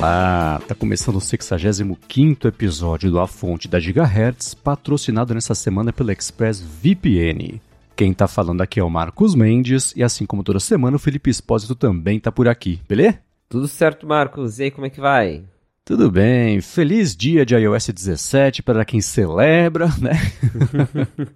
Olá, tá começando o 65 episódio do A Fonte da Gigahertz, patrocinado nessa semana pela Express VPN. Quem tá falando aqui é o Marcos Mendes, e assim como toda semana, o Felipe Espósito também tá por aqui, beleza? Tudo certo, Marcos. E aí, como é que vai? Tudo bem, feliz dia de iOS 17 para quem celebra, né?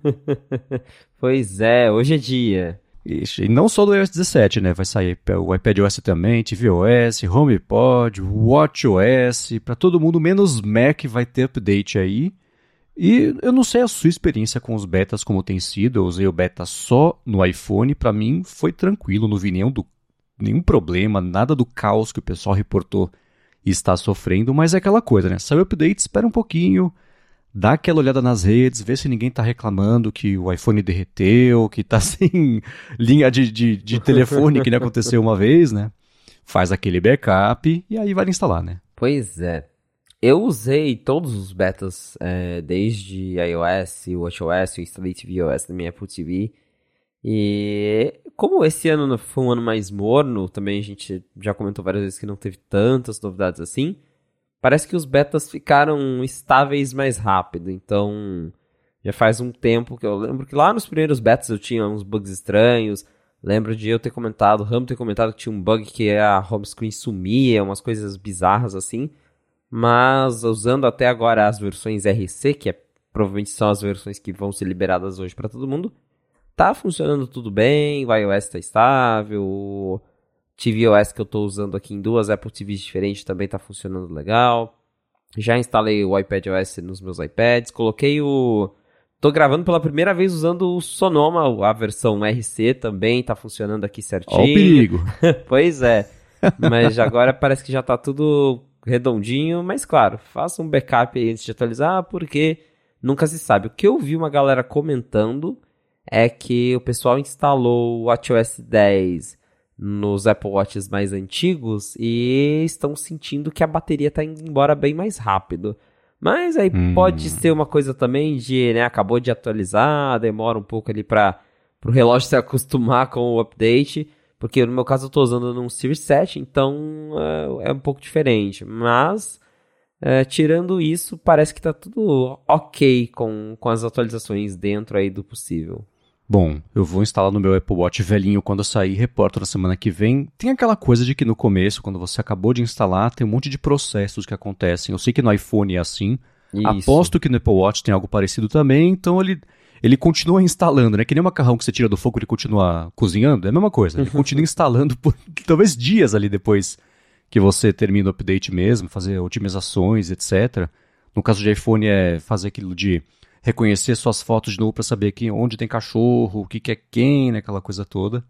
pois é, hoje é dia. E não só do iOS 17, né? Vai sair o iPadOS também, tvOS, HomePod, WatchOS, para todo mundo, menos Mac vai ter update aí. E eu não sei a sua experiência com os betas como tem sido, eu usei o beta só no iPhone, para mim foi tranquilo, não vi nenhum, do, nenhum problema, nada do caos que o pessoal reportou está sofrendo, mas é aquela coisa, né? Saiu o update, espera um pouquinho, dá aquela olhada nas redes, vê se ninguém está reclamando que o iPhone derreteu, que está sem linha de, de, de telefone, que nem aconteceu uma vez, né? Faz aquele backup e aí vai instalar, né? Pois é. Eu usei todos os betas, é, desde iOS, WatchOS, o instalei tvOS na minha Apple TV. E como esse ano foi um ano mais morno, também a gente já comentou várias vezes que não teve tantas novidades assim parece que os betas ficaram estáveis mais rápido. Então, já faz um tempo que eu lembro que lá nos primeiros betas eu tinha uns bugs estranhos. Lembro de eu ter comentado, o Ramo ter comentado que tinha um bug que a home screen sumia, umas coisas bizarras assim. Mas usando até agora as versões RC, que é, provavelmente são as versões que vão ser liberadas hoje para todo mundo, tá funcionando tudo bem, o iOS tá estável, tvOS que eu estou usando aqui em duas Apple TVs diferentes também está funcionando legal. Já instalei o iPadOS nos meus iPads, coloquei o Tô gravando pela primeira vez usando o Sonoma, a versão RC também tá funcionando aqui certinho. Ó o perigo. pois é. Mas agora parece que já tá tudo redondinho, mas claro, faça um backup aí antes de atualizar, porque nunca se sabe. O que eu vi uma galera comentando é que o pessoal instalou o WatchOS 10 nos Apple Watches mais antigos e estão sentindo que a bateria está indo embora bem mais rápido. Mas aí hum. pode ser uma coisa também de, né, acabou de atualizar, demora um pouco ali para o relógio se acostumar com o update, porque no meu caso eu estou usando num Series 7, então é, é um pouco diferente. Mas, é, tirando isso, parece que está tudo ok com, com as atualizações dentro aí do possível. Bom, eu vou instalar no meu Apple Watch velhinho quando eu sair, reporto na semana que vem. Tem aquela coisa de que no começo, quando você acabou de instalar, tem um monte de processos que acontecem. Eu sei que no iPhone é assim. Isso. Aposto que no Apple Watch tem algo parecido também, então ele, ele continua instalando, né? Que nem o macarrão que você tira do fogo e ele continua cozinhando, é a mesma coisa. Ele continua instalando por talvez dias ali depois que você termina o update mesmo, fazer otimizações, etc. No caso de iPhone é fazer aquilo de reconhecer suas fotos de novo para saber quem, onde tem cachorro, o que, que é quem, né, aquela coisa toda.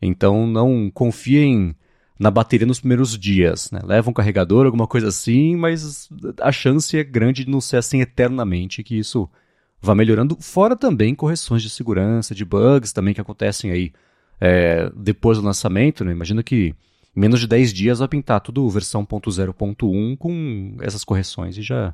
Então não confiem na bateria nos primeiros dias, né? Leva um carregador, alguma coisa assim, mas a chance é grande de não ser assim eternamente, que isso vá melhorando. Fora também correções de segurança, de bugs também que acontecem aí é, depois do lançamento, né? Imagina que em menos de 10 dias vai pintar tudo versão 0.1 com essas correções e já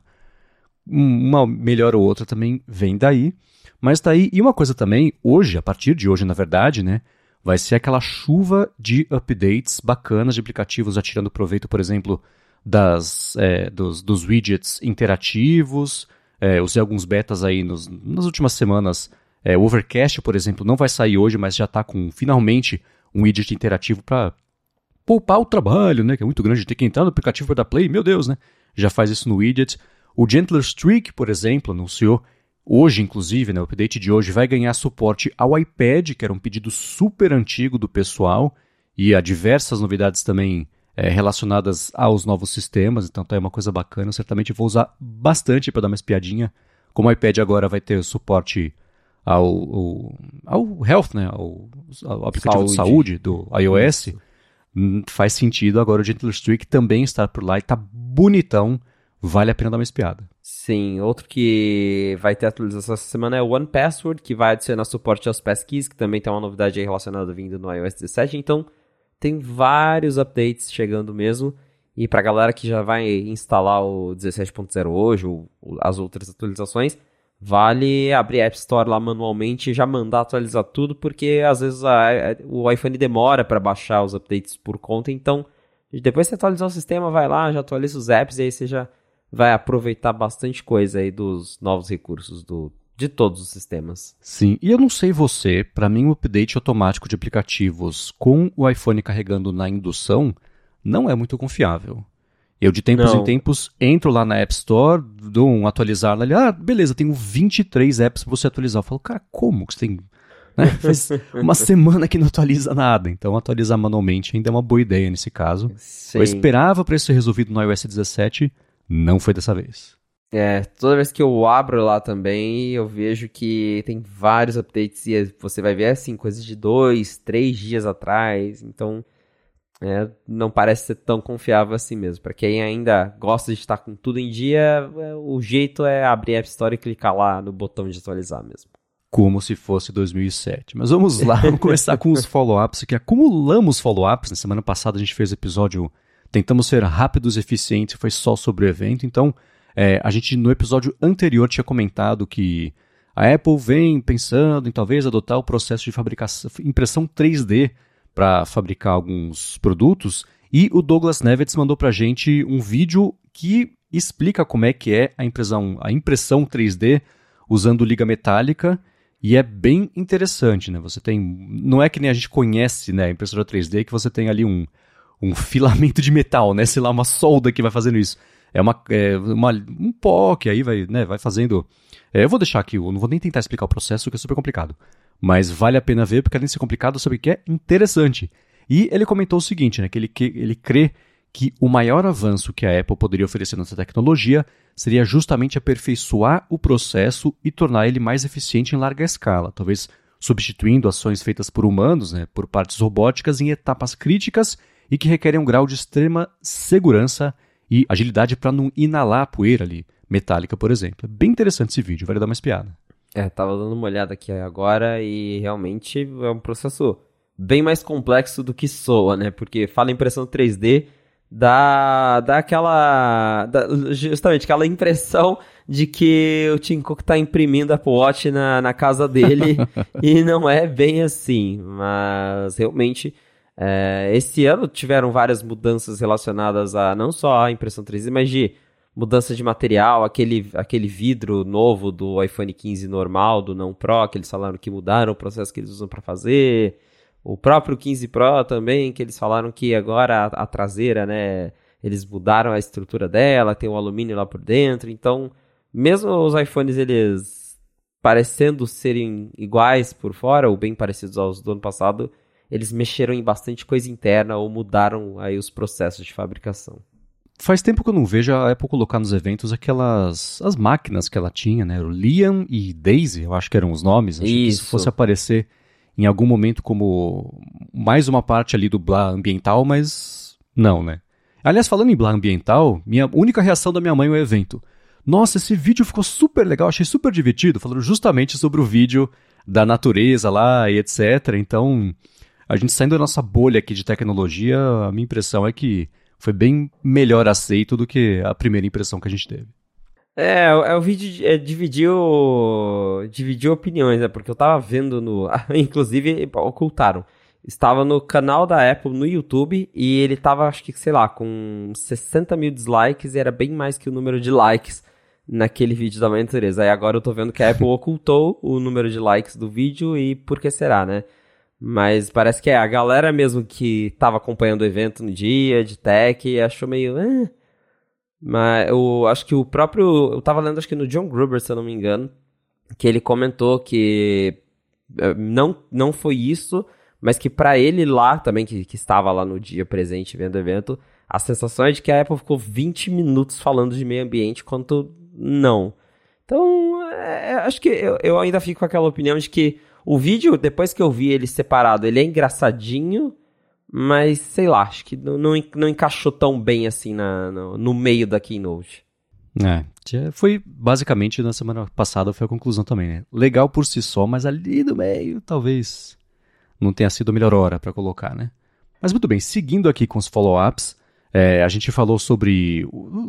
uma melhor ou outra também vem daí. Mas tá aí. E uma coisa também, hoje, a partir de hoje, na verdade, né? Vai ser aquela chuva de updates bacanas de aplicativos atirando proveito, por exemplo, das, é, dos, dos widgets interativos. É, usei alguns betas aí nos, nas últimas semanas. É, o Overcast, por exemplo, não vai sair hoje, mas já está com finalmente um widget interativo para poupar o trabalho, né? Que é muito grande de ter que entrar no aplicativo da Play. Meu Deus, né? Já faz isso no widget. O Gentler Streak, por exemplo, anunciou hoje, inclusive, né, o update de hoje vai ganhar suporte ao iPad, que era um pedido super antigo do pessoal, e a diversas novidades também é, relacionadas aos novos sistemas, então tá aí uma coisa bacana. Eu certamente vou usar bastante para dar uma espiadinha. Como o iPad agora vai ter suporte ao, ao, ao Health, né, ao, ao aplicativo saúde. de saúde do iOS, Isso. Hum, faz sentido agora o Gentler Streak também estar por lá e tá bonitão vale a pena dar uma espiada. Sim, outro que vai ter atualização essa semana é o One Password, que vai adicionar suporte aos passkeys, que também tem uma novidade aí relacionada vindo no iOS 17. Então, tem vários updates chegando mesmo. E pra galera que já vai instalar o 17.0 hoje, ou as outras atualizações, vale abrir a App Store lá manualmente e já mandar atualizar tudo, porque às vezes a, o iPhone demora para baixar os updates por conta, então depois você atualizar o sistema, vai lá, já atualiza os apps e aí você já vai aproveitar bastante coisa aí dos novos recursos do, de todos os sistemas. Sim, e eu não sei você, para mim o update automático de aplicativos com o iPhone carregando na indução não é muito confiável. Eu, de tempos não. em tempos, entro lá na App Store, dou um atualizar ali, ah, beleza, tenho 23 apps pra você atualizar. Eu falo, cara, como que você tem né? Faz uma semana que não atualiza nada. Então, atualizar manualmente ainda é uma boa ideia nesse caso. Sim. Eu esperava para isso ser resolvido no iOS 17, não foi dessa vez. É, toda vez que eu abro lá também, eu vejo que tem vários updates e você vai ver assim, coisas de dois, três dias atrás. Então, é, não parece ser tão confiável assim mesmo. Para quem ainda gosta de estar com tudo em dia, é, o jeito é abrir a App Store e clicar lá no botão de atualizar mesmo como se fosse 2007. Mas vamos lá, vamos começar com os follow-ups, que acumulamos follow-ups. Na semana passada a gente fez episódio, tentamos ser rápidos e eficientes, foi só sobre o evento. Então, é, a gente no episódio anterior tinha comentado que a Apple vem pensando em talvez adotar o processo de fabricação, impressão 3D para fabricar alguns produtos. E o Douglas Nevitz mandou para a gente um vídeo que explica como é que é a impressão, a impressão 3D usando liga metálica e é bem interessante, né? Você tem. Não é que nem a gente conhece, né? A impressora 3D que você tem ali um, um filamento de metal, né? Sei lá, uma solda que vai fazendo isso. É uma, é uma um pó que aí vai, né, vai fazendo. É, eu vou deixar aqui, eu não vou nem tentar explicar o processo, que é super complicado. Mas vale a pena ver, porque além de ser complicado, sabe que é interessante. E ele comentou o seguinte, né? Que ele, que ele crê que o maior avanço que a Apple poderia oferecer nessa tecnologia seria justamente aperfeiçoar o processo e tornar ele mais eficiente em larga escala, talvez substituindo ações feitas por humanos, né, por partes robóticas em etapas críticas e que requerem um grau de extrema segurança e agilidade para não inalar a poeira ali, metálica, por exemplo. É bem interessante esse vídeo, vale dar uma espiada. É, tava dando uma olhada aqui agora e realmente é um processo bem mais complexo do que soa, né? Porque fala impressão 3D, dá, dá aquela. Dá justamente aquela impressão de que o Tim Cook tá imprimindo Apple Watch na, na casa dele e não é bem assim. Mas realmente. É, esse ano tiveram várias mudanças relacionadas a não só a impressão 3D, mas de mudança de material, aquele, aquele vidro novo do iPhone 15 normal, do não Pro, que eles falaram que mudaram o processo que eles usam para fazer. O próprio 15 Pro também, que eles falaram que agora a, a, traseira, né, eles mudaram a estrutura dela, tem o alumínio lá por dentro, então, mesmo os iPhones eles parecendo serem iguais por fora, ou bem parecidos aos do ano passado, eles mexeram em bastante coisa interna ou mudaram aí os processos de fabricação. Faz tempo que eu não vejo a Apple colocar nos eventos aquelas as máquinas que ela tinha, né? O Liam e Daisy, eu acho que eram os nomes. Acho isso. que se fosse aparecer em algum momento como mais uma parte ali do blá ambiental, mas não, né? Aliás, falando em blá ambiental, minha única reação da minha mãe ao evento. Nossa, esse vídeo ficou super legal, achei super divertido, falando justamente sobre o vídeo da natureza lá e etc. Então, a gente saindo da nossa bolha aqui de tecnologia, a minha impressão é que foi bem melhor aceito do que a primeira impressão que a gente teve. É, é o vídeo é, dividiu, dividiu opiniões, né? Porque eu tava vendo no. Inclusive, ocultaram. Estava no canal da Apple no YouTube e ele tava, acho que, sei lá, com 60 mil dislikes e era bem mais que o número de likes naquele vídeo da Mãe Natureza. Aí agora eu tô vendo que a Apple ocultou o número de likes do vídeo e por que será, né? Mas parece que é a galera mesmo que tava acompanhando o evento no dia, de tech, achou meio. Eh, mas eu acho que o próprio. Eu tava lendo, acho que no John Gruber, se eu não me engano, que ele comentou que eh, não, não foi isso, mas que para ele lá também, que, que estava lá no dia presente vendo o evento, a sensação é de que a Apple ficou 20 minutos falando de meio ambiente, quanto não. Então, é, acho que eu, eu ainda fico com aquela opinião de que o vídeo, depois que eu vi ele separado, ele é engraçadinho, mas, sei lá, acho que não, não, não encaixou tão bem assim na, no, no meio da Keynote. É, foi basicamente na semana passada foi a conclusão também, né? Legal por si só, mas ali no meio talvez não tenha sido a melhor hora para colocar, né? Mas muito bem, seguindo aqui com os follow-ups, é, a gente falou sobre.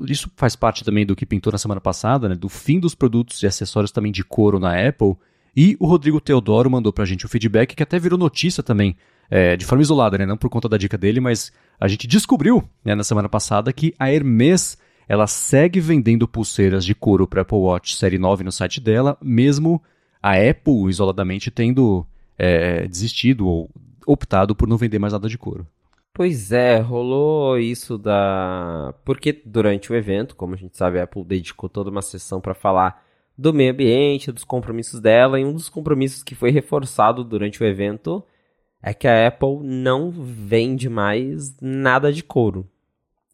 Isso faz parte também do que pintou na semana passada, né? Do fim dos produtos e acessórios também de couro na Apple. E o Rodrigo Teodoro mandou pra gente o feedback que até virou notícia também é, de forma isolada, né? Não por conta da dica dele, mas a gente descobriu né, na semana passada que a Hermes ela segue vendendo pulseiras de couro para Apple Watch Série 9 no site dela, mesmo a Apple isoladamente tendo é, desistido ou optado por não vender mais nada de couro. Pois é, rolou isso da. Porque durante o evento, como a gente sabe, a Apple dedicou toda uma sessão para falar do meio ambiente, dos compromissos dela, e um dos compromissos que foi reforçado durante o evento é que a Apple não vende mais nada de couro.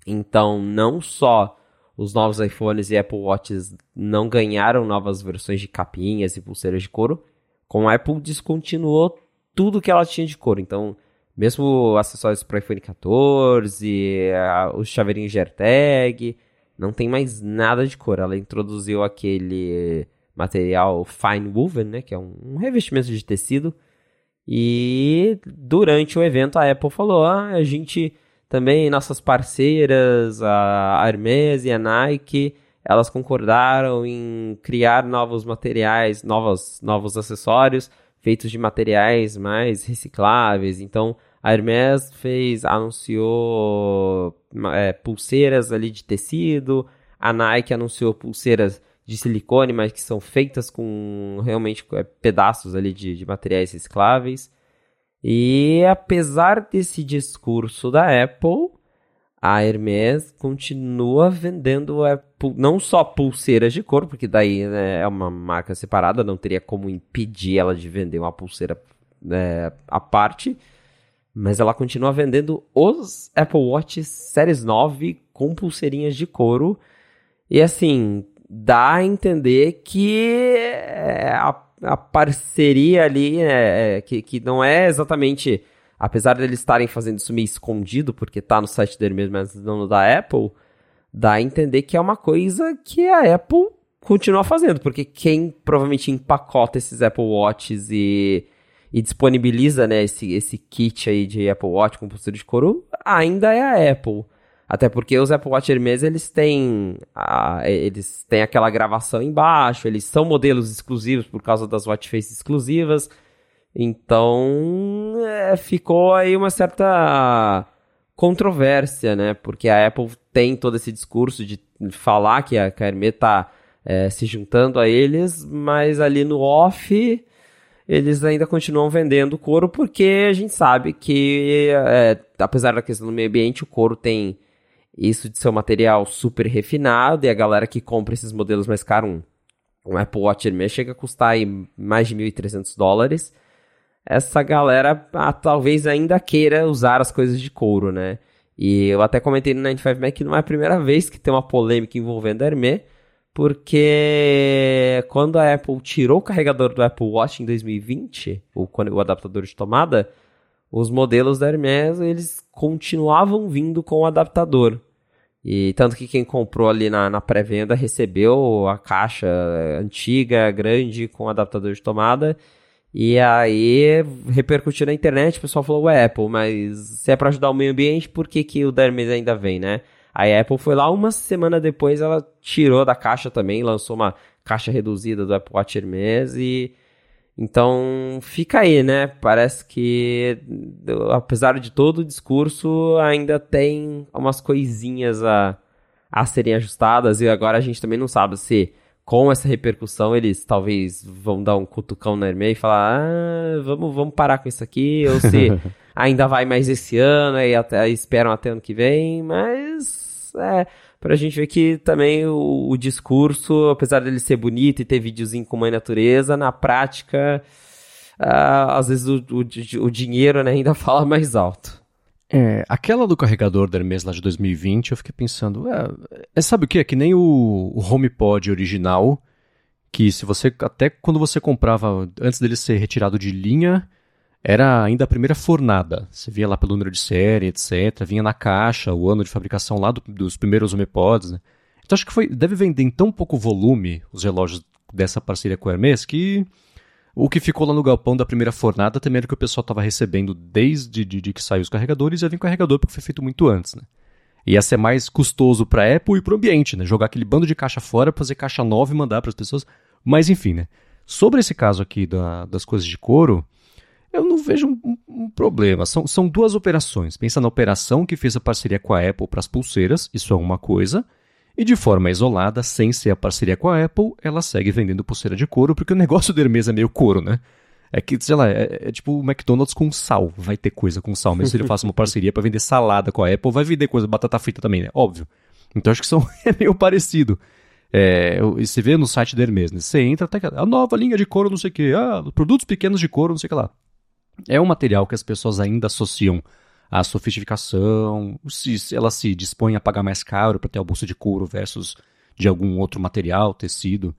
Então, não só os novos iPhones e Apple Watches não ganharam novas versões de capinhas e pulseiras de couro, como a Apple descontinuou tudo que ela tinha de couro. Então, mesmo acessórios para iPhone 14, a, os chaveirinhos de AirTag, não tem mais nada de couro. Ela introduziu aquele material fine woven, né, que é um, um revestimento de tecido, e durante o evento a Apple falou: ah, a gente também, nossas parceiras, a Hermes e a Nike, elas concordaram em criar novos materiais, novos, novos acessórios feitos de materiais mais recicláveis. Então, a Hermes fez, anunciou é, pulseiras ali de tecido, a Nike anunciou pulseiras de silicone, mas que são feitas com realmente é, pedaços ali de, de materiais recicláveis. E apesar desse discurso da Apple, a Hermes continua vendendo Apple, não só pulseiras de couro, porque daí né, é uma marca separada, não teria como impedir ela de vender uma pulseira né, à parte, mas ela continua vendendo os Apple Watch Series 9 com pulseirinhas de couro. E assim, dá a entender que é, a, a parceria ali, né, é, que, que não é exatamente. Apesar de eles estarem fazendo isso meio escondido, porque tá no site dele mesmo, mas não da Apple, dá a entender que é uma coisa que a Apple continua fazendo, porque quem provavelmente empacota esses Apple Watches e, e disponibiliza né, esse, esse kit aí de Apple Watch com pulseira de couro ainda é a Apple. Até porque os Apple Watch Hermes, eles têm, a, eles têm aquela gravação embaixo, eles são modelos exclusivos por causa das watch faces exclusivas. Então, é, ficou aí uma certa controvérsia, né? Porque a Apple tem todo esse discurso de falar que a, Hermes tá é, se juntando a eles, mas ali no off eles ainda continuam vendendo couro porque a gente sabe que, é, apesar da questão do meio ambiente, o couro tem isso de ser um material super refinado e a galera que compra esses modelos mais caros, um, um Apple Watch Hermes chega a custar aí mais de 1.300 dólares. Essa galera ah, talvez ainda queira usar as coisas de couro, né? E eu até comentei no 95 Mac que não é a primeira vez que tem uma polêmica envolvendo a Hermes, porque quando a Apple tirou o carregador do Apple Watch em 2020, o, o adaptador de tomada, os modelos da Hermes eles continuavam vindo com o adaptador. E tanto que quem comprou ali na, na pré-venda recebeu a caixa antiga, grande, com adaptador de tomada. E aí repercutiu na internet, o pessoal falou, ué, Apple, mas se é para ajudar o meio ambiente, por que, que o Hermes ainda vem, né? A Apple foi lá, uma semana depois ela tirou da caixa também, lançou uma caixa reduzida do Apple Watch Hermes e então, fica aí, né? Parece que, apesar de todo o discurso, ainda tem umas coisinhas a, a serem ajustadas. E agora a gente também não sabe se, com essa repercussão, eles talvez vão dar um cutucão na Hermê e falar: ah, vamos, vamos parar com isso aqui. Ou se ainda vai mais esse ano e até, esperam até ano que vem. Mas, é pra gente ver que também o, o discurso, apesar dele ser bonito e ter videozinho com mãe natureza, na prática, uh, às vezes o, o, o dinheiro né, ainda fala mais alto. É, aquela do carregador da Hermes lá de 2020, eu fiquei pensando, é, é sabe o que? É que nem o, o HomePod original, que se você, até quando você comprava, antes dele ser retirado de linha, era ainda a primeira fornada. Você via lá pelo número de série, etc. Vinha na caixa o ano de fabricação lá do, dos primeiros HomePods, né? Então acho que foi, deve vender em tão pouco volume os relógios dessa parceria com a Hermes que o que ficou lá no galpão da primeira fornada também era que o pessoal estava recebendo desde de, de que saiu os carregadores e ia vir carregador porque foi feito muito antes, né? Ia ser mais custoso para a Apple e para o ambiente, né? Jogar aquele bando de caixa fora, fazer caixa nova e mandar para as pessoas. Mas enfim, né? Sobre esse caso aqui da, das coisas de couro, eu não vejo um, um, problema. São, são duas operações. Pensa na operação que fez a parceria com a Apple para as pulseiras, isso é uma coisa. E de forma isolada, sem ser a parceria com a Apple, ela segue vendendo pulseira de couro, porque o negócio do Hermes é meio couro, né? É que, sei lá, é, é tipo o McDonald's com sal. Vai ter coisa com sal. Mesmo se ele faça uma parceria para vender salada com a Apple, vai vender coisa, batata frita também, né? Óbvio. Então acho que são, é meio parecido. É, você vê no site da Hermes, né? Você entra, até a nova linha de couro, não sei o que, ah, produtos pequenos de couro, não sei o que lá. É um material que as pessoas ainda associam à sofisticação, se ela se dispõe a pagar mais caro para ter a bolsa de couro versus de algum outro material, tecido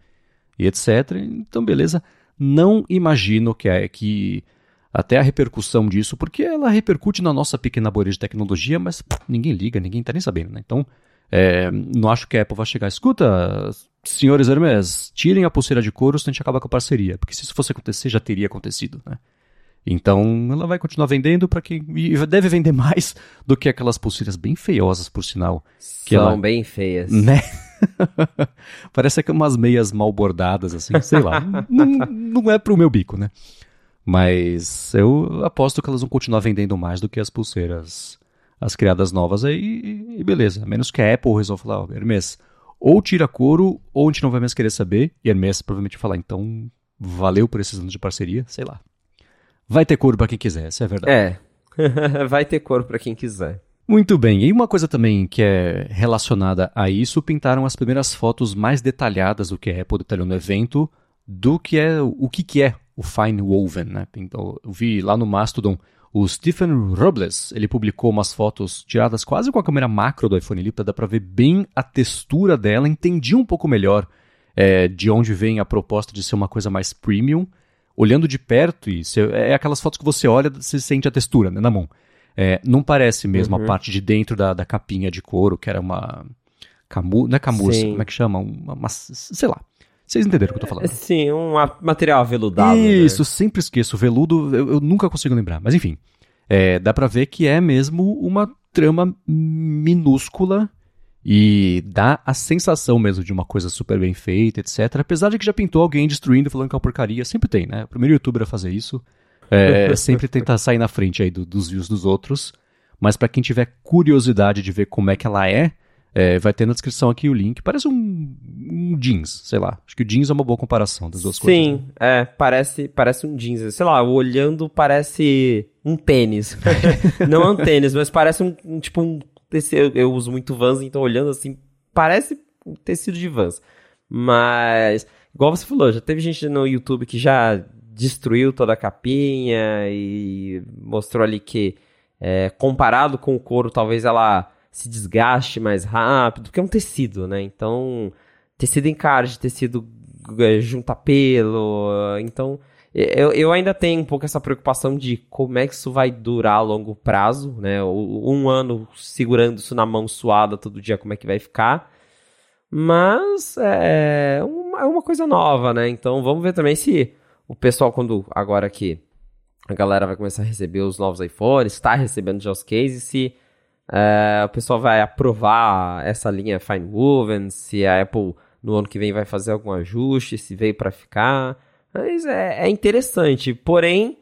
e etc. Então, beleza. Não imagino que, é, que até a repercussão disso, porque ela repercute na nossa pequena bolha de tecnologia, mas pff, ninguém liga, ninguém está nem sabendo, né? Então, é, não acho que a Apple vai chegar, escuta, senhores Hermes, tirem a pulseira de couro, senão a gente acaba com a parceria. Porque se isso fosse acontecer, já teria acontecido, né? Então, ela vai continuar vendendo para quem. E deve vender mais do que aquelas pulseiras bem feiosas, por sinal. Que São ela, bem feias. Né? Parece que umas meias mal bordadas, assim, sei lá. não, não é pro meu bico, né? Mas eu aposto que elas vão continuar vendendo mais do que as pulseiras, as criadas novas aí, e beleza. A menos que a Apple resolva falar, ó, oh, Hermes, ou tira couro, ou a gente não vai mais querer saber. E Hermes provavelmente falar, então, valeu por esses anos de parceria, sei lá. Vai ter couro para quem quiser, essa é verdade. É. vai ter couro para quem quiser. Muito bem. E uma coisa também que é relacionada a isso, pintaram as primeiras fotos mais detalhadas do que a Apple detalhou no evento, do que é o que, que é o Fine Woven, né? Então, eu vi lá no Mastodon o Stephen Robles, ele publicou umas fotos tiradas quase com a câmera macro do iPhone ali, para dar para ver bem a textura dela, entendi um pouco melhor é, de onde vem a proposta de ser uma coisa mais premium olhando de perto, e você, é aquelas fotos que você olha, você sente a textura né, na mão. É, não parece mesmo uhum. a parte de dentro da, da capinha de couro, que era uma. Camu, não é camurça, como é que chama? Uma, uma, sei lá. Vocês entenderam o que eu tô falando? Sim, um material veludado. Né? Isso, né? sempre esqueço. Veludo, eu, eu, nunca consigo lembrar. Mas enfim, é, dá pra ver que é mesmo uma trama minúscula e dá a sensação mesmo de uma coisa super bem feita, etc. Apesar de que já pintou alguém destruindo, falando que é uma porcaria. Sempre tem, né? O primeiro youtuber a fazer isso. É, sempre tenta sair na frente aí do, dos views dos outros. Mas para quem tiver curiosidade de ver como é que ela é, é, vai ter na descrição aqui o link. Parece um, um, jeans, sei lá. Acho que o jeans é uma boa comparação das duas Sim, coisas. Sim, né? é, parece, parece um jeans. Sei lá, olhando parece um tênis. Não é um tênis, mas parece um, um tipo um tecido, eu uso muito Vans, então olhando assim, parece um tecido de Vans. Mas, igual você falou, já teve gente no YouTube que já destruiu toda a capinha e mostrou ali que, é, comparado com o couro, talvez ela se desgaste mais rápido, porque é um tecido, né? Então, tecido encarde, tecido é, junta pelo, então eu, eu ainda tenho um pouco essa preocupação de como é que isso vai durar a longo prazo, né? Um ano segurando isso na mão suada todo dia, como é que vai ficar. Mas é uma, é uma coisa nova, né? Então vamos ver também se o pessoal, quando agora que a galera vai começar a receber os novos iPhones, está recebendo já os cases, se é, o pessoal vai aprovar essa linha Fine Woven, se a Apple no ano que vem vai fazer algum ajuste, se veio para ficar. Mas é, é interessante. Porém,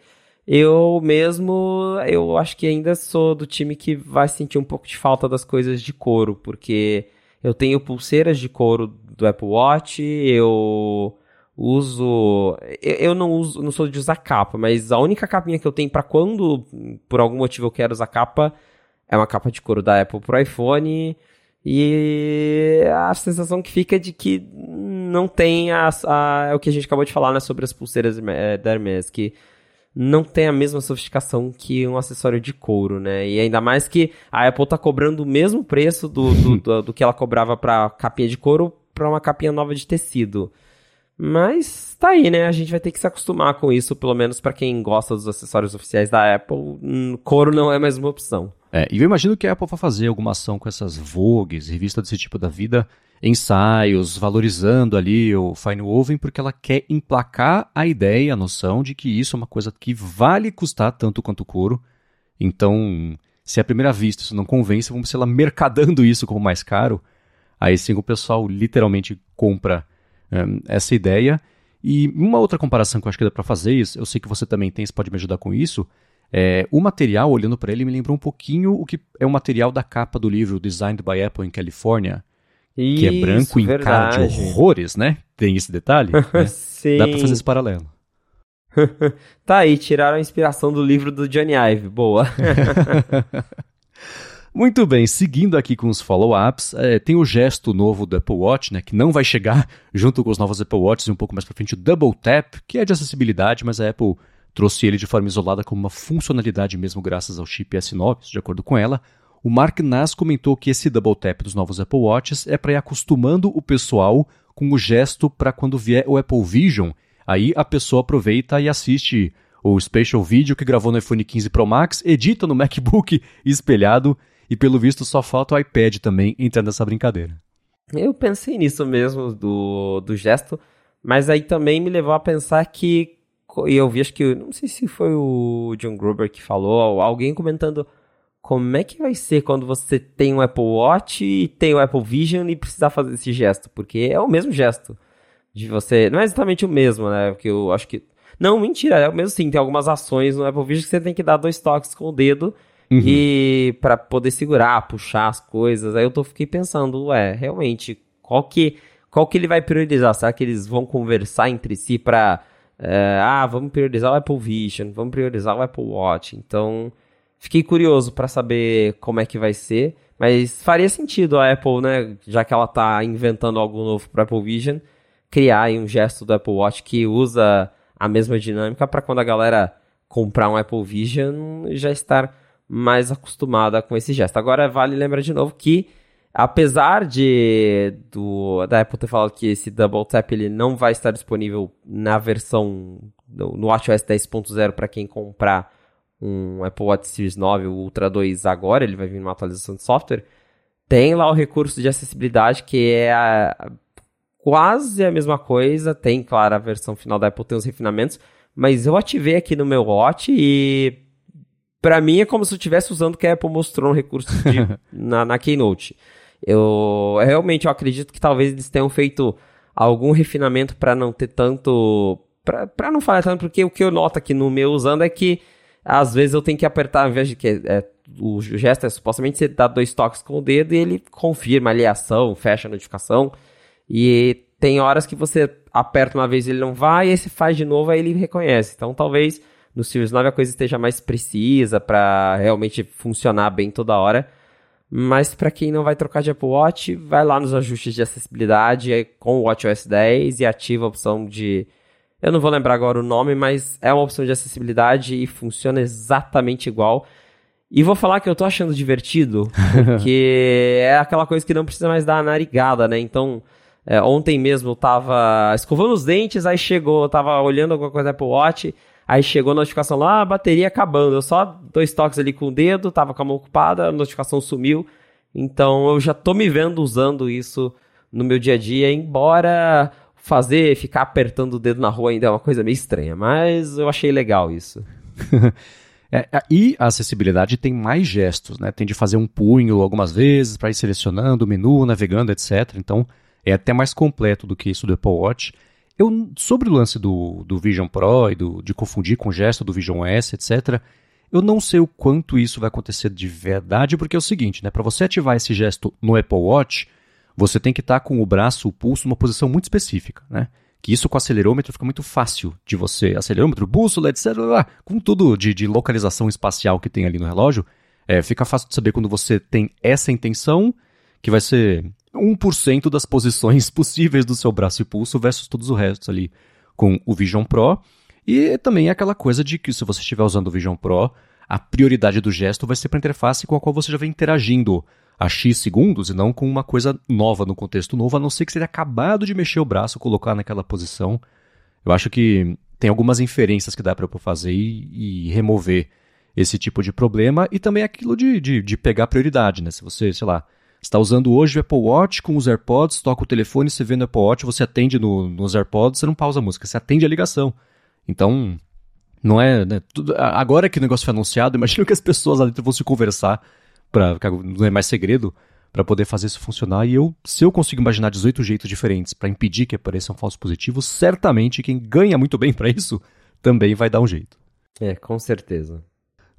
eu mesmo, eu acho que ainda sou do time que vai sentir um pouco de falta das coisas de couro, porque eu tenho pulseiras de couro do Apple Watch, eu uso, eu não uso, não sou de usar capa, mas a única capinha que eu tenho para quando por algum motivo eu quero usar capa é uma capa de couro da Apple pro iPhone. E a sensação que fica é de que não tem a, a, é o que a gente acabou de falar né, sobre as pulseiras é, da Hermes, que não tem a mesma sofisticação que um acessório de couro, né? E ainda mais que a Apple tá cobrando o mesmo preço do, do, do, do que ela cobrava pra capinha de couro para uma capinha nova de tecido. Mas tá aí, né? A gente vai ter que se acostumar com isso, pelo menos para quem gosta dos acessórios oficiais da Apple. Hum, couro não é mais uma opção. É, e eu imagino que a Apple vai fazer alguma ação com essas Vogues, revistas desse tipo da vida, ensaios, valorizando ali o Fine Woven, porque ela quer emplacar a ideia, a noção de que isso é uma coisa que vale custar tanto quanto couro. Então, se à primeira vista isso não convence, vamos ser lá mercadando isso como mais caro. Aí sim o pessoal literalmente compra um, essa ideia. E uma outra comparação que eu acho que dá para fazer, eu sei que você também tem, você pode me ajudar com isso, é, o material, olhando para ele, me lembrou um pouquinho o que é o material da capa do livro Designed by Apple in California, isso, que é branco em cara de horrores, né? Tem esse detalhe? né? Dá pra fazer esse paralelo. tá aí, tiraram a inspiração do livro do Johnny Ive. Boa. Muito bem, seguindo aqui com os follow-ups, é, tem o gesto novo do Apple Watch, né, que não vai chegar junto com os novos Apple Watches e um pouco mais para frente o Double Tap, que é de acessibilidade, mas a Apple trouxe ele de forma isolada como uma funcionalidade mesmo graças ao chip S9, de acordo com ela. O Mark Nas comentou que esse Double Tap dos novos Apple Watches é para ir acostumando o pessoal com o gesto para quando vier o Apple Vision, aí a pessoa aproveita e assiste o Special Video que gravou no iPhone 15 Pro Max, edita no MacBook espelhado e pelo visto só falta o iPad também entrar nessa brincadeira. Eu pensei nisso mesmo do, do gesto, mas aí também me levou a pensar que e eu vi acho que não sei se foi o John Gruber que falou, alguém comentando como é que vai ser quando você tem um Apple Watch e tem o Apple Vision e precisar fazer esse gesto, porque é o mesmo gesto de você, não é exatamente o mesmo, né? Porque eu acho que não, mentira, é o mesmo sim, tem algumas ações no Apple Vision que você tem que dar dois toques com o dedo Uhum. E para poder segurar, puxar as coisas. Aí eu tô, fiquei pensando, ué, realmente, qual que, qual que ele vai priorizar? Será que eles vão conversar entre si para é, ah, vamos priorizar o Apple Vision, vamos priorizar o Apple Watch. Então, fiquei curioso para saber como é que vai ser. Mas faria sentido a Apple, né, já que ela tá inventando algo novo para Apple Vision, criar um gesto do Apple Watch que usa a mesma dinâmica para quando a galera comprar um Apple Vision já estar mais acostumada com esse gesto. Agora vale lembrar de novo que apesar de do, da Apple ter falado que esse Double Tap ele não vai estar disponível na versão no, no WatchOS 10.0 para quem comprar um Apple Watch Series 9 o Ultra 2 agora, ele vai vir numa atualização de software, tem lá o recurso de acessibilidade que é a, quase a mesma coisa, tem, claro, a versão final da Apple tem os refinamentos, mas eu ativei aqui no meu Watch e para mim é como se eu estivesse usando o que a Apple mostrou no recurso de, na, na Keynote. Eu realmente eu acredito que talvez eles tenham feito algum refinamento para não ter tanto. para não falar tanto, porque o que eu noto aqui no meu usando é que às vezes eu tenho que apertar, ao invés de que é, o gesto é supostamente você dá dois toques com o dedo e ele confirma ali a ação, fecha a notificação. E tem horas que você aperta uma vez e ele não vai, e aí você faz de novo, aí ele reconhece. Então talvez no Series 9 a coisa esteja mais precisa para realmente funcionar bem toda hora. Mas para quem não vai trocar de Apple Watch, vai lá nos ajustes de acessibilidade com o WatchOS 10 e ativa a opção de eu não vou lembrar agora o nome, mas é uma opção de acessibilidade e funciona exatamente igual. E vou falar que eu tô achando divertido, porque é aquela coisa que não precisa mais dar a narigada, né? Então, é, ontem mesmo eu tava escovando os dentes, aí chegou, eu tava olhando alguma coisa Apple Watch, Aí chegou a notificação lá, a bateria acabando. Eu só dois toques ali com o dedo, tava com a mão ocupada, a notificação sumiu. Então eu já tô me vendo usando isso no meu dia a dia, embora fazer, ficar apertando o dedo na rua ainda é uma coisa meio estranha, mas eu achei legal isso. é, e a acessibilidade tem mais gestos, né? Tem de fazer um punho algumas vezes para ir selecionando o menu, navegando, etc. Então é até mais completo do que isso do Apple Watch. Eu, sobre o lance do, do Vision Pro e do, de confundir com o gesto do Vision S, etc., eu não sei o quanto isso vai acontecer de verdade, porque é o seguinte, né? Para você ativar esse gesto no Apple Watch, você tem que estar tá com o braço, o pulso, numa posição muito específica, né? Que isso com o acelerômetro fica muito fácil de você. Acelerômetro, bússola, etc. Com tudo de, de localização espacial que tem ali no relógio, é, fica fácil de saber quando você tem essa intenção, que vai ser 1% das posições possíveis do seu braço e pulso versus todos os restos ali com o Vision Pro. E também é aquela coisa de que se você estiver usando o Vision Pro, a prioridade do gesto vai ser para a interface com a qual você já vem interagindo a X segundos e não com uma coisa nova no contexto novo, a não ser que você tenha acabado de mexer o braço, colocar naquela posição. Eu acho que tem algumas inferências que dá para fazer e, e, remover esse tipo de problema e também aquilo de, de, de pegar prioridade, né? Se você, sei lá, está usando hoje o Apple Watch com os AirPods, toca o telefone, você vê no Apple Watch, você atende no, nos AirPods, você não pausa a música, você atende a ligação. Então, não é. Né, tudo, agora que o negócio foi anunciado, imagino que as pessoas lá dentro vão se conversar, pra, não é mais segredo, para poder fazer isso funcionar. E eu, se eu consigo imaginar 18 jeitos diferentes para impedir que apareçam falsos positivos, certamente quem ganha muito bem para isso também vai dar um jeito. É, com certeza.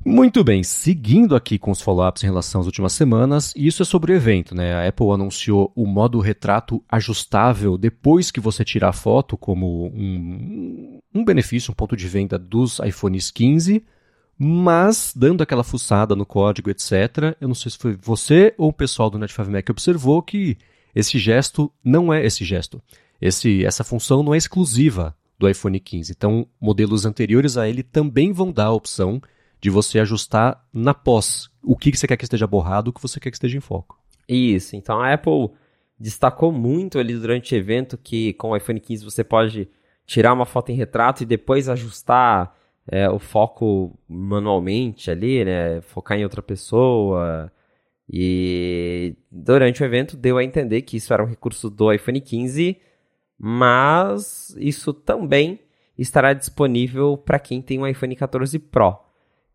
Muito bem, seguindo aqui com os follow-ups em relação às últimas semanas, isso é sobre o evento, né? A Apple anunciou o modo retrato ajustável depois que você tirar a foto como um, um benefício, um ponto de venda dos iPhones 15, mas dando aquela fuçada no código, etc. Eu não sei se foi você ou o pessoal do Net5 Mac que observou que esse gesto não é esse gesto. Esse, essa função não é exclusiva do iPhone 15. Então, modelos anteriores a ele também vão dar a opção de você ajustar na pós o que você quer que esteja borrado, o que você quer que esteja em foco. Isso, então a Apple destacou muito ali durante o evento que com o iPhone 15 você pode tirar uma foto em retrato e depois ajustar é, o foco manualmente ali, né? Focar em outra pessoa. E durante o evento deu a entender que isso era um recurso do iPhone 15, mas isso também estará disponível para quem tem um iPhone 14 Pro.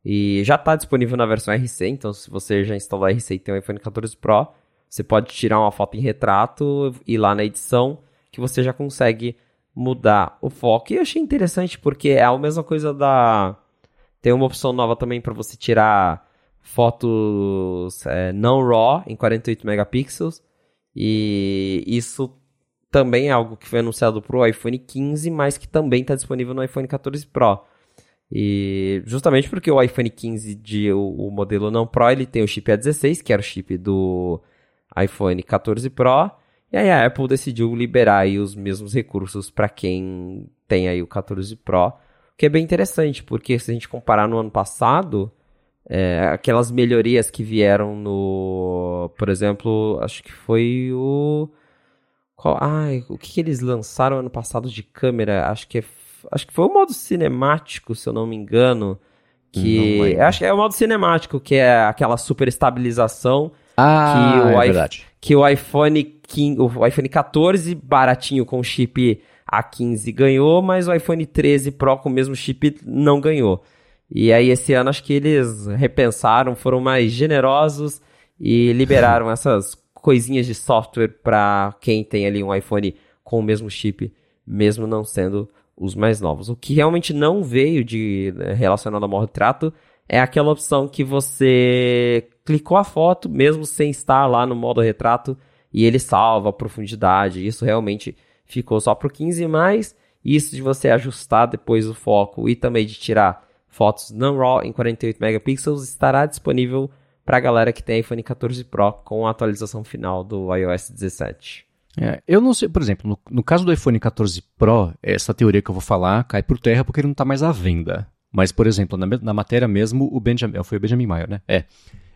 E já está disponível na versão RC, então se você já instalou a RC e tem um iPhone 14 Pro, você pode tirar uma foto em retrato e lá na edição que você já consegue mudar o foco. E eu achei interessante porque é a mesma coisa da. Tem uma opção nova também para você tirar fotos é, não RAW em 48 megapixels. E isso também é algo que foi anunciado para o iPhone 15, mas que também está disponível no iPhone 14 Pro. E justamente porque o iPhone 15 de o, o, modelo não Pro, ele tem o chip A16, que era o chip do iPhone 14 Pro, e aí a Apple decidiu liberar aí os mesmos recursos para quem tem aí o 14 Pro, que é bem interessante, porque se a gente comparar no ano passado, é, aquelas melhorias que vieram no, por exemplo, acho que foi o qual, ai, o que, que eles lançaram ano passado de câmera? Acho que é acho que foi o modo cinemático, se eu não me engano. Que. Acho que é o modo cinemático, que é aquela super estabilização. Ah, que o é verdade. Que o iPhone, 15, o iPhone 14, baratinho com chip A15 ganhou, mas o iPhone 13 Pro com o mesmo chip não ganhou. E aí esse ano acho que eles repensaram, foram mais generosos e liberaram essas coisinhas de software para quem tem ali um iPhone com o mesmo chip, mesmo não sendo os mais novos. O que realmente não veio de né, relacionado ao modo retrato é aquela opção que você clicou a foto, mesmo sem estar lá no modo retrato, e ele salva a profundidade. Isso realmente ficou só para o 15, mais isso de você ajustar depois o foco e também de tirar fotos não RAW em 48 megapixels estará disponível para a galera que tem iPhone 14 Pro com a atualização final do iOS 17. É, eu não sei, por exemplo, no, no, caso do iPhone 14 Pro, essa teoria que eu vou falar cai por terra porque ele não está mais à venda. Mas, por exemplo, na, na, matéria mesmo, o Benjamin, foi o Benjamin Mayer, né? É.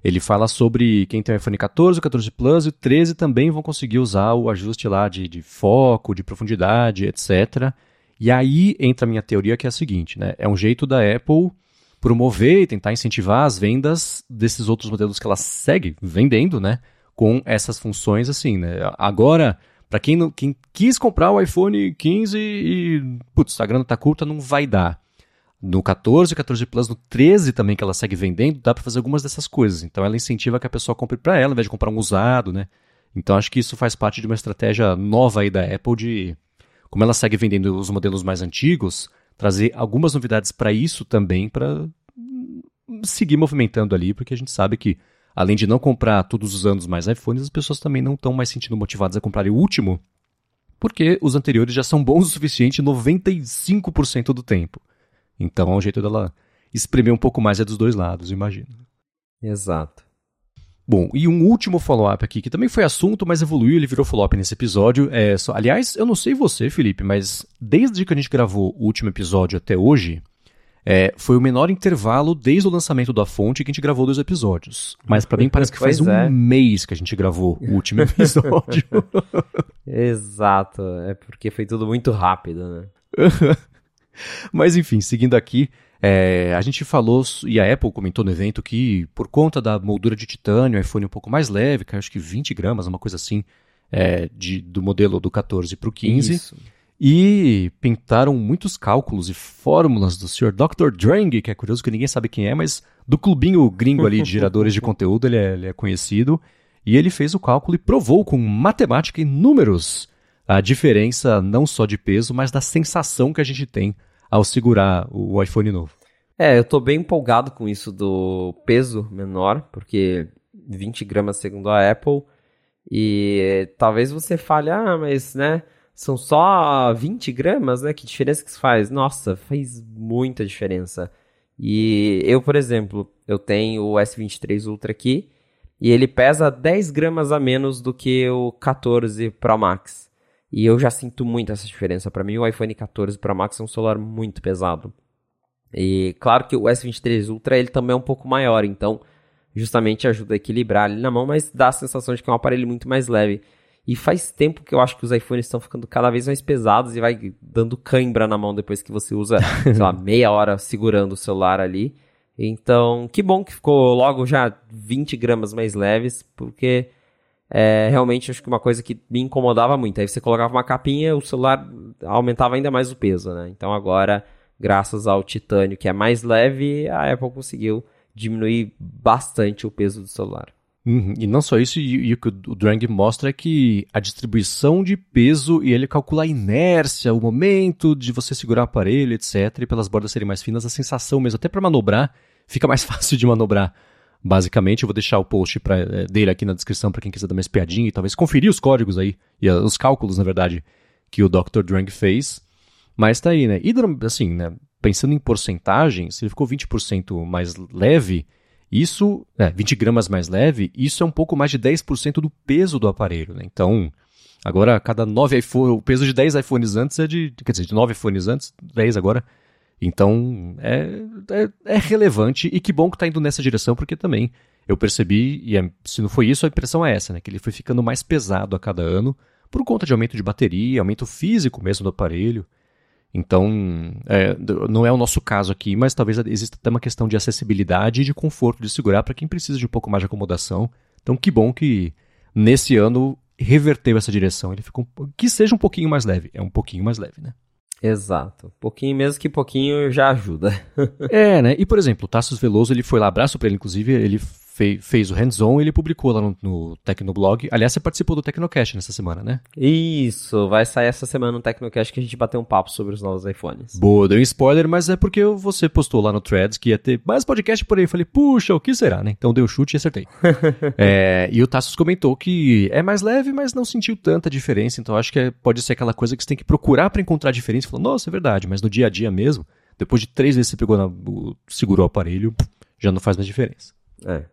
Ele fala sobre quem tem o iPhone 14, o 14 Plus e o 13 também vão conseguir usar o ajuste lá de, de foco, de profundidade, etc. E aí entra a minha teoria que é a seguinte, né? É um jeito da Apple promover e tentar incentivar as vendas desses outros modelos que ela segue vendendo, né? com essas funções assim, né? Agora, para quem, quem quis comprar o iPhone 15 e, putz, a grana tá curta, não vai dar. No 14, 14 Plus, no 13 também que ela segue vendendo, dá para fazer algumas dessas coisas. Então ela incentiva que a pessoa compre para ela, ao invés de comprar um usado, né? Então acho que isso faz parte de uma estratégia nova aí da Apple de, como ela segue vendendo os modelos mais antigos, trazer algumas novidades para isso também, para seguir movimentando ali, porque a gente sabe que além de não comprar todos os anos mais iPhones, as pessoas também não estão mais sentindo motivadas a comprar o último, porque os anteriores já são bons o suficiente 95% do tempo. Então é um jeito dela espremer um pouco mais é dos dois lados, imagino. Exato. Bom, e um último follow-up aqui, que também foi assunto, mas evoluiu, ele virou follow-up nesse episódio. É só, aliás, eu não sei você, Felipe, mas desde que a gente gravou o último episódio até hoje, é, foi o menor intervalo desde o lançamento da fonte que a gente gravou dois episódios. Mas para mim parece que faz um é. mês que a gente gravou o último episódio. Exato, é porque foi tudo muito rápido, né? Mas enfim, seguindo aqui, é, a gente falou, e a Apple comentou no evento que por conta da moldura de titânio, o iPhone um pouco mais leve, que acho que 20 gramas, uma coisa assim, é, de, do modelo do 14 para o 15. Isso e pintaram muitos cálculos e fórmulas do Sr. Dr. Drang, que é curioso que ninguém sabe quem é, mas do clubinho gringo ali de geradores de conteúdo ele é, ele é conhecido. e ele fez o cálculo e provou com matemática e números a diferença não só de peso, mas da sensação que a gente tem ao segurar o iPhone novo. É, eu tô bem empolgado com isso do peso menor, porque 20 gramas segundo a Apple, e talvez você fale, ah, mas né, são só 20 gramas, né? Que diferença que isso faz? Nossa, faz muita diferença. E eu, por exemplo, eu tenho o S23 Ultra aqui, e ele pesa 10 gramas a menos do que o 14 Pro Max. E eu já sinto muito essa diferença. Para mim, o iPhone 14 Pro Max é um celular muito pesado. E claro que o S23 Ultra ele também é um pouco maior, então justamente ajuda a equilibrar ali na mão, mas dá a sensação de que é um aparelho muito mais leve. E faz tempo que eu acho que os iPhones estão ficando cada vez mais pesados e vai dando cãibra na mão depois que você usa, sei lá, meia hora segurando o celular ali. Então, que bom que ficou logo já 20 gramas mais leves, porque é realmente acho que uma coisa que me incomodava muito. Aí você colocava uma capinha, o celular aumentava ainda mais o peso, né? Então agora, graças ao titânio que é mais leve, a Apple conseguiu diminuir bastante o peso do celular. Uhum. E não só isso, e, e, o que o Drang mostra é que a distribuição de peso e ele calcula a inércia, o momento de você segurar o aparelho, etc. E pelas bordas serem mais finas, a sensação mesmo, até para manobrar, fica mais fácil de manobrar. Basicamente, eu vou deixar o post pra, é, dele aqui na descrição para quem quiser dar uma espiadinha e talvez conferir os códigos aí, e os cálculos, na verdade, que o Dr. Drang fez. Mas tá aí, né? E, assim, né? Pensando em porcentagem, se ele ficou 20% mais leve, isso, é, 20 gramas mais leve, isso é um pouco mais de 10% do peso do aparelho, né? Então, agora, cada 9 iPhone, o peso de 10 iPhones antes é de, quer dizer, de 9 iPhones antes, 10 agora, então, é, é, é, relevante e que bom que está indo nessa direção, porque também eu percebi, e é, se não foi isso, a impressão é essa, né? Que ele foi ficando mais pesado a cada ano, por conta de aumento de bateria, aumento físico mesmo do aparelho. Então, é, não é o nosso caso aqui, mas talvez exista até uma questão de acessibilidade e de conforto de segurar para quem precisa de um pouco mais de acomodação. Então, que bom que nesse ano reverteu essa direção. Ele ficou que seja um pouquinho mais leve. É um pouquinho mais leve, né? Exato. Pouquinho, mesmo que pouquinho, já ajuda. é, né? E, por exemplo, o Tassos Veloso, ele foi lá, abraço pra ele, inclusive, ele fez, fez o hands-on e ele publicou lá no, no Tecnoblog. Aliás, você participou do Tecnocast nessa semana, né? Isso, vai sair essa semana no Tecnocast que a gente bateu um papo sobre os novos iPhones. Boa, deu um spoiler, mas é porque você postou lá no Threads que ia ter mais podcast por aí. Eu falei, puxa, o que será, né? Então deu chute e acertei. é, e o Tassos comentou que é mais leve, mas não sentiu tanta diferença. Então acho que é, pode ser aquela coisa que você tem que procurar para encontrar diferença. Falou, nossa, é verdade, mas no dia a dia mesmo, depois de três vezes você pegou na, segurou o aparelho, já não faz mais diferença. É.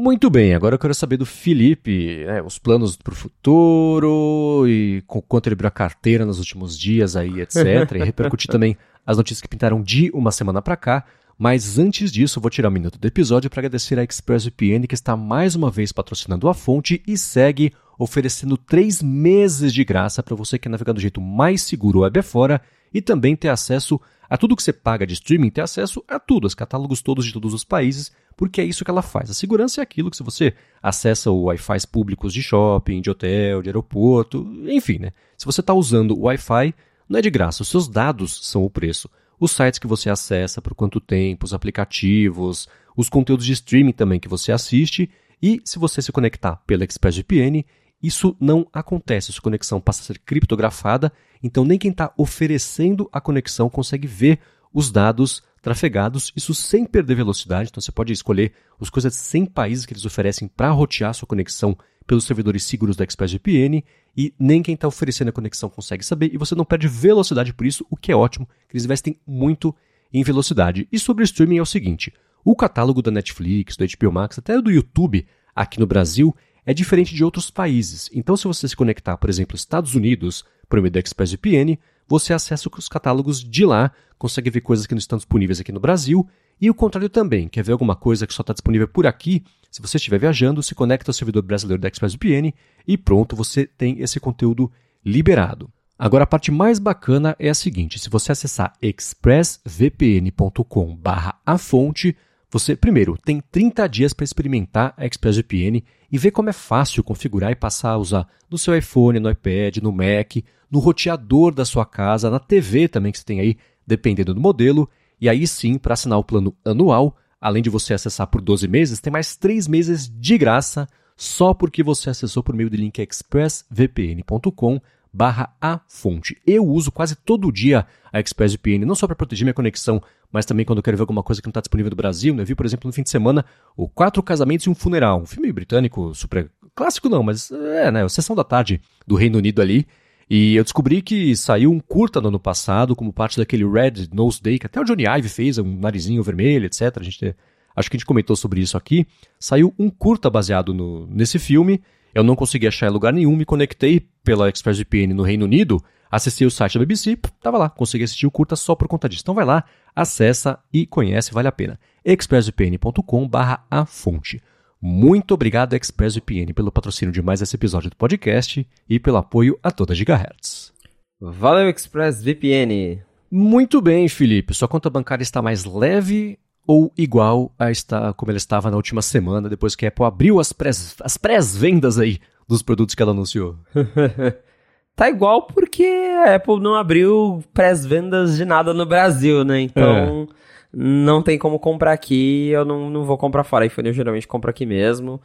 Muito bem, agora eu quero saber do Felipe, né, os planos para o futuro e com quanto ele abriu a carteira nos últimos dias aí, etc. e repercutir também as notícias que pintaram de uma semana para cá. Mas antes disso, vou tirar um minuto do episódio para agradecer a ExpressVPN que está mais uma vez patrocinando a fonte e segue oferecendo três meses de graça para você que quer navegar do jeito mais seguro web afora e também ter acesso a tudo que você paga de streaming, ter acesso a tudo, os catálogos todos de todos os países, porque é isso que ela faz. A segurança é aquilo que se você acessa o Wi-Fi públicos de shopping, de hotel, de aeroporto, enfim, né? Se você está usando o Wi-Fi, não é de graça, os seus dados são o preço. Os sites que você acessa, por quanto tempo, os aplicativos, os conteúdos de streaming também que você assiste, e se você se conectar pela ExpressVPN, isso não acontece. Sua conexão passa a ser criptografada, então nem quem está oferecendo a conexão consegue ver os dados trafegados, isso sem perder velocidade. Então você pode escolher os coisas de 100 países que eles oferecem para rotear sua conexão pelos servidores seguros da ExpressVPN e nem quem está oferecendo a conexão consegue saber e você não perde velocidade por isso, o que é ótimo, que eles investem muito em velocidade. E sobre o streaming é o seguinte, o catálogo da Netflix, do HBO Max, até do YouTube aqui no Brasil, é diferente de outros países. Então, se você se conectar, por exemplo, Estados Unidos, por meio da ExpressVPN, você acessa os catálogos de lá, consegue ver coisas que não estão disponíveis aqui no Brasil, e o contrário também, quer ver alguma coisa que só está disponível por aqui, se você estiver viajando, se conecta ao servidor brasileiro da ExpressVPN e pronto, você tem esse conteúdo liberado. Agora a parte mais bacana é a seguinte, se você acessar expressvpn.com/a fonte, você, primeiro, tem 30 dias para experimentar a ExpressVPN e ver como é fácil configurar e passar a usar no seu iPhone, no iPad, no Mac, no roteador da sua casa, na TV também que você tem aí, dependendo do modelo. E aí sim, para assinar o plano anual, além de você acessar por 12 meses, tem mais 3 meses de graça só porque você acessou por meio do link expressvpn.com barra a fonte. Eu uso quase todo dia a ExpressVPN, não só para proteger minha conexão, mas também quando eu quero ver alguma coisa que não está disponível no Brasil. Né? Eu vi, por exemplo, no fim de semana, o Quatro Casamentos e um Funeral, um filme britânico super clássico não, mas é, né, Sessão da Tarde do Reino Unido ali. E eu descobri que saiu um curta no ano passado, como parte daquele Red Nose Day, que até o Johnny Ive fez, um narizinho vermelho, etc. A gente, acho que a gente comentou sobre isso aqui. Saiu um curta baseado no, nesse filme. Eu não consegui achar em lugar nenhum, me conectei pela ExpressVPN no Reino Unido, acessei o site da BBC, tava lá, consegui assistir o curta só por conta disso. Então vai lá, acessa e conhece, vale a pena. expressvpn.com a fonte. Muito obrigado, ExpressVPN, pelo patrocínio de mais esse episódio do podcast e pelo apoio a toda Gigahertz. Valeu, ExpressVPN! Muito bem, Felipe. Sua conta bancária está mais leve ou igual a estar como ela estava na última semana, depois que a Apple abriu as pré-vendas pré aí dos produtos que ela anunciou? tá igual porque a Apple não abriu pré-vendas de nada no Brasil, né? Então... É não tem como comprar aqui, eu não, não vou comprar fora. iPhone eu geralmente compro aqui mesmo.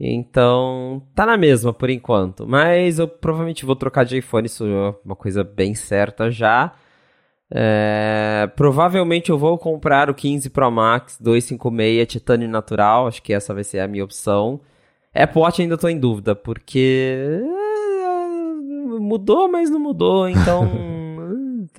Então, tá na mesma por enquanto. Mas eu provavelmente vou trocar de iPhone, isso é uma coisa bem certa já. É, provavelmente eu vou comprar o 15 Pro Max 256 titânio natural, acho que essa vai ser a minha opção. Apple Watch ainda estou em dúvida, porque é, mudou, mas não mudou, então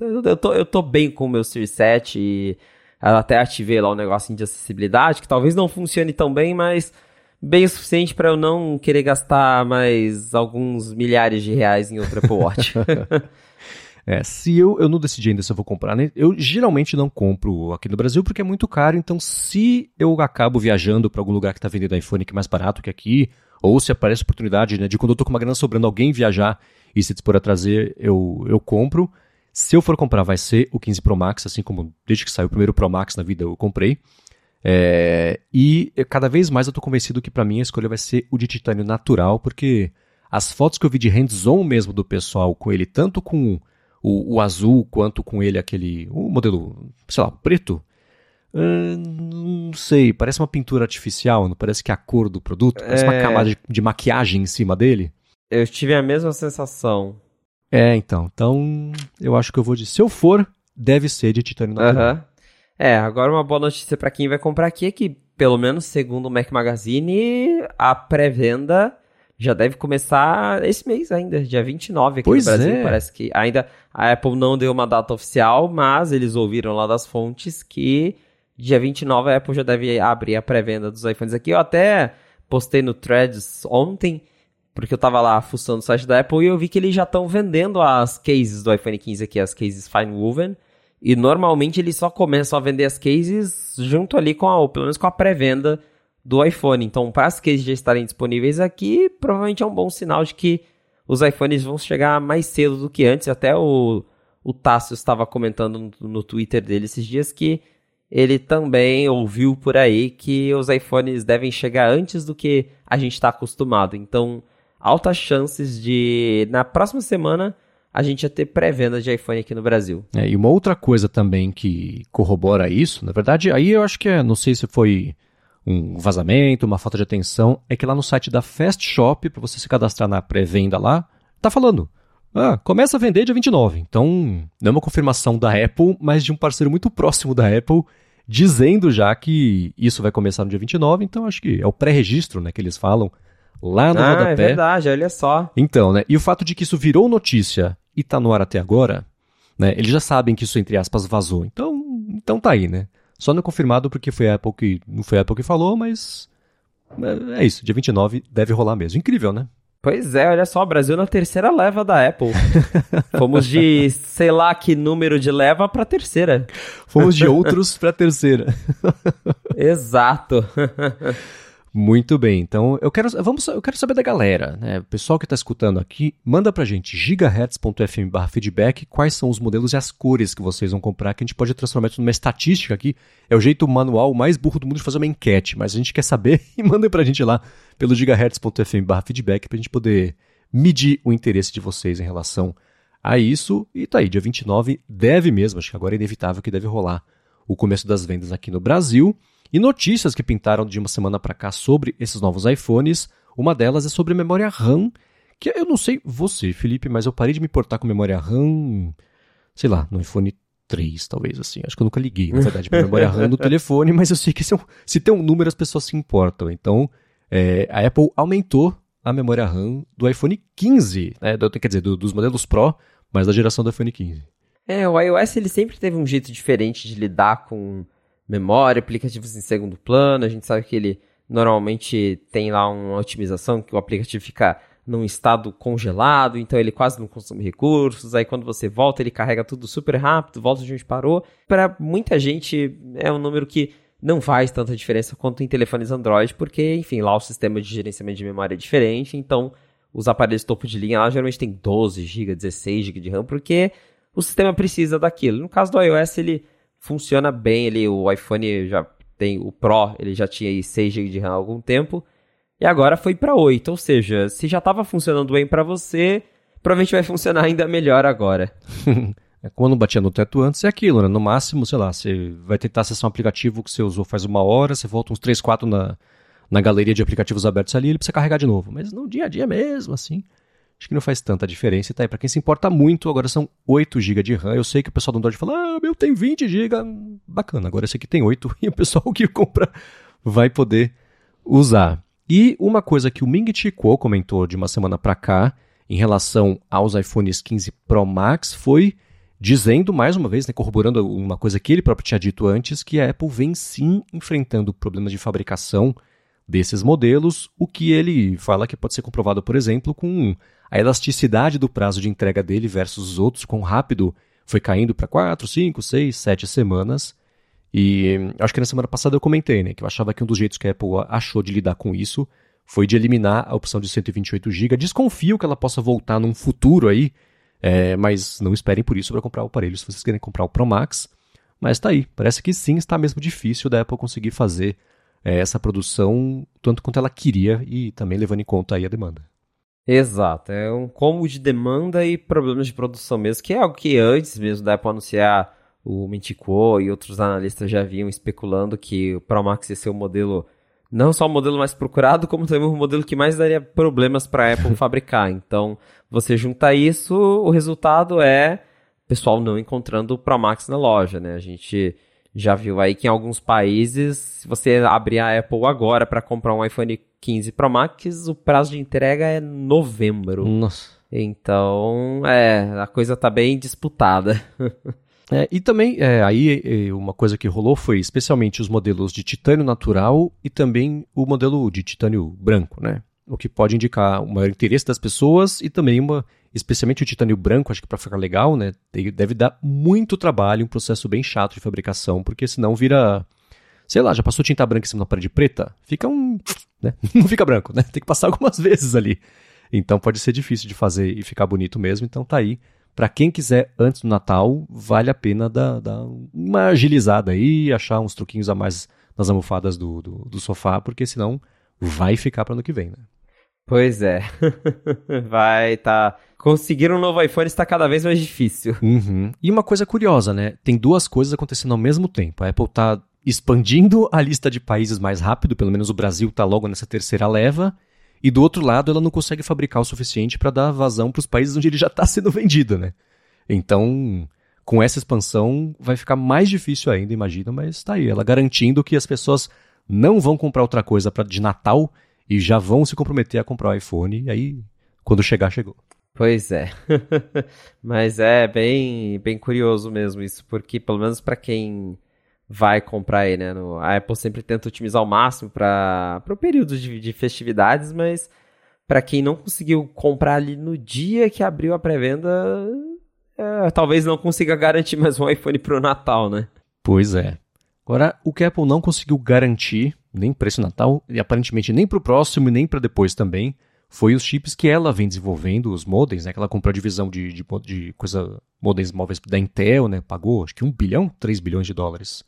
eu, tô, eu tô bem com o meu Series 7 e até ativei lá o um negocinho de acessibilidade, que talvez não funcione tão bem, mas bem o suficiente para eu não querer gastar mais alguns milhares de reais em outro Apple Watch. é, se eu, eu não decidi ainda se eu vou comprar, né? Eu geralmente não compro aqui no Brasil porque é muito caro, então se eu acabo viajando para algum lugar que está vendendo iPhone que é mais barato que aqui, ou se aparece oportunidade né, de quando eu tô com uma grana sobrando alguém viajar e se dispor a trazer, eu, eu compro. Se eu for comprar, vai ser o 15 Pro Max, assim como desde que saiu o primeiro Pro Max na vida eu comprei. É, e cada vez mais eu estou convencido que para mim a escolha vai ser o de titânio natural, porque as fotos que eu vi de hands-on mesmo do pessoal com ele, tanto com o, o, azul quanto com ele aquele, o modelo, sei lá, preto, uh, não sei, parece uma pintura artificial, não parece que é a cor do produto, parece é... uma camada de, de maquiagem em cima dele. Eu tive a mesma sensação. É, então. Então, eu acho que eu vou de. Se eu for, deve ser de titânio natural. Uhum. É, agora uma boa notícia para quem vai comprar aqui é que, pelo menos segundo o Mac Magazine, a pré-venda já deve começar esse mês ainda, dia 29 aqui pois no Brasil. É. Parece que ainda a Apple não deu uma data oficial, mas eles ouviram lá das fontes que dia 29 a Apple já deve abrir a pré-venda dos iPhones aqui. Eu até postei no Threads ontem porque eu tava lá fuçando o site da Apple e eu vi que eles já estão vendendo as cases do iPhone 15 aqui, as cases fine woven. E normalmente eles só começam a vender as cases junto ali com a, ou pelo menos com a pré-venda do iPhone. Então, para as cases já estarem disponíveis aqui, provavelmente é um bom sinal de que os iPhones vão chegar mais cedo do que antes. Até o, o Tássio estava comentando no, Twitter dele esses dias que ele também ouviu por aí que os iPhones devem chegar antes do que a gente está acostumado. Então, altas chances de, na próxima semana, a gente ia ter pré-venda de iPhone aqui no Brasil. É, e uma outra coisa também que corrobora isso, na verdade, aí eu acho que é, não sei se foi um vazamento, uma falta de atenção, é que lá no site da Fast Shop, para você se cadastrar na pré-venda lá, tá falando. Ah, começa a vender dia 29. Então, não é uma confirmação da Apple, mas de um parceiro muito próximo da Apple, dizendo já que isso vai começar no dia 29. Então, acho que é o pré-registro né, que eles falam lá no ah, rodapé. é verdade, olha só. Então, né? E o fato de que isso virou notícia e tá no ar até agora, né? Eles já sabem que isso, entre aspas, vazou. Então, então tá aí, né? Só não é confirmado porque foi a Apple que. Não foi a Apple que falou, mas. É, é isso, dia 29 deve rolar mesmo. Incrível, né? Pois é, olha só, o Brasil na terceira leva da Apple. Fomos de sei lá que número de leva para terceira. Fomos de outros para terceira. Exato. Muito bem, então eu quero, vamos, eu quero saber da galera, né? O pessoal que está escutando aqui, manda pra gente gigahertz.fm feedback quais são os modelos e as cores que vocês vão comprar, que a gente pode transformar isso numa estatística aqui. É o jeito manual mais burro do mundo de fazer uma enquete, mas a gente quer saber e manda pra gente lá pelo gigahertz.fm feedback pra gente poder medir o interesse de vocês em relação a isso. E tá aí, dia 29 deve mesmo, acho que agora é inevitável que deve rolar o começo das vendas aqui no Brasil. E notícias que pintaram de uma semana para cá sobre esses novos iPhones. Uma delas é sobre memória RAM, que eu não sei você, Felipe, mas eu parei de me importar com memória RAM, sei lá, no iPhone 3, talvez, assim. Acho que eu nunca liguei, na verdade, pra memória RAM do telefone, mas eu sei que se, se tem um número as pessoas se importam. Então, é, a Apple aumentou a memória RAM do iPhone 15, né, do, quer dizer, do, dos modelos Pro, mas da geração do iPhone 15. É, o iOS ele sempre teve um jeito diferente de lidar com memória, aplicativos em segundo plano. A gente sabe que ele normalmente tem lá uma otimização que o aplicativo fica num estado congelado, então ele quase não consome recursos. Aí quando você volta, ele carrega tudo super rápido, volta de onde parou. Para muita gente é um número que não faz tanta diferença quanto em telefones Android, porque, enfim, lá o sistema de gerenciamento de memória é diferente, então os aparelhos topo de linha lá geralmente tem 12 GB, 16 GB de RAM, porque o sistema precisa daquilo. No caso do iOS, ele funciona bem, ele, o iPhone já tem, o Pro, ele já tinha aí 6 GB de RAM há algum tempo, e agora foi para 8, ou seja, se já estava funcionando bem para você, provavelmente vai funcionar ainda melhor agora. É, quando batia no teto antes, é aquilo, né? No máximo, sei lá, você vai tentar acessar um aplicativo que você usou faz uma hora, você volta uns 3, 4 na, na galeria de aplicativos abertos ali, ele precisa carregar de novo. Mas no dia a dia mesmo, assim, acho que não faz tanta diferença. E tá aí, pra quem se importa muito, agora são 8 GB de RAM. Eu sei que o pessoal do Android fala, ah, meu, tem 20 GB. Bacana, agora esse aqui tem 8 e o pessoal que compra vai poder usar. E uma coisa que o Ming Chi Kuo comentou de uma semana para cá, em relação aos iPhones 15 Pro Max, foi dizendo, mais uma vez, né, corroborando uma coisa que ele próprio tinha dito antes, que a Apple vem sim enfrentando problemas de fabricação desses modelos, o que ele fala que pode ser comprovado, por exemplo, com a elasticidade do prazo de entrega dele versus os outros, quão rápido foi caindo para 4, 5, 6, 7 semanas. E acho que na semana passada eu comentei, né, que eu achava que um dos jeitos que a Apple achou de lidar com isso foi de eliminar a opção de 128 GB. Desconfio que ela possa voltar num futuro aí, é, mas não esperem por isso para comprar o aparelho se vocês querem comprar o Pro Max. Mas está aí, parece que sim, está mesmo difícil da Apple conseguir fazer é, essa produção tanto quanto ela queria e também levando em conta aí a demanda. Exato, é um combo de demanda e problemas de produção mesmo, que é algo que antes mesmo da Apple anunciar o Mintico e outros analistas já vinham especulando que o Pro Max ia ser o modelo não só o modelo mais procurado, como também o modelo que mais daria problemas para a Apple fabricar. Então, você junta isso, o resultado é o pessoal não encontrando o Pro Max na loja, né? A gente já viu aí que em alguns países, se você abrir a Apple agora para comprar um iPhone 15 Pro Max, o prazo de entrega é novembro. Nossa. Então, é, a coisa tá bem disputada. É, e também, é, aí uma coisa que rolou foi especialmente os modelos de titânio natural e também o modelo de titânio branco, né? O que pode indicar o maior interesse das pessoas e também uma, especialmente o titânio branco, acho que para ficar legal, né? Deve dar muito trabalho, um processo bem chato de fabricação, porque senão vira, sei lá, já passou tinta branca em cima da parede preta, fica um, né? Não fica branco, né? Tem que passar algumas vezes ali. Então pode ser difícil de fazer e ficar bonito mesmo, então tá aí para quem quiser antes do Natal, vale a pena dar, dar, uma agilizada aí, achar uns truquinhos a mais nas almofadas do, do, do sofá, porque senão vai ficar para ano que vem, né? Pois é. vai tá. Conseguir um novo iPhone está cada vez mais difícil. Uhum. E uma coisa curiosa, né? Tem duas coisas acontecendo ao mesmo tempo. A Apple tá expandindo a lista de países mais rápido, pelo menos o Brasil tá logo nessa terceira leva, e do outro lado, ela não consegue fabricar o suficiente para dar vazão para os países onde ele já está sendo vendido, né? Então, com essa expansão, vai ficar mais difícil ainda, imagina, mas está aí, ela garantindo que as pessoas não vão comprar outra coisa pra, de Natal e já vão se comprometer a comprar o iPhone, e aí, quando chegar, chegou. Pois é. mas é bem, bem curioso mesmo isso, porque pelo menos para quem vai comprar aí, né? No, a Apple sempre tenta otimizar ao máximo para o período de, de festividades, mas para quem não conseguiu comprar ali no dia que abriu a pré-venda, é, talvez não consiga garantir mais um iPhone para o Natal, né? Pois é. Agora, o que a Apple não conseguiu garantir, nem para esse Natal, e aparentemente nem para o próximo nem para depois também, foi os chips que ela vem desenvolvendo, os modems, né? Que ela comprou a divisão de, de, de coisa, modems móveis da Intel, né? Pagou acho que 1 bilhão, 3 bilhões de dólares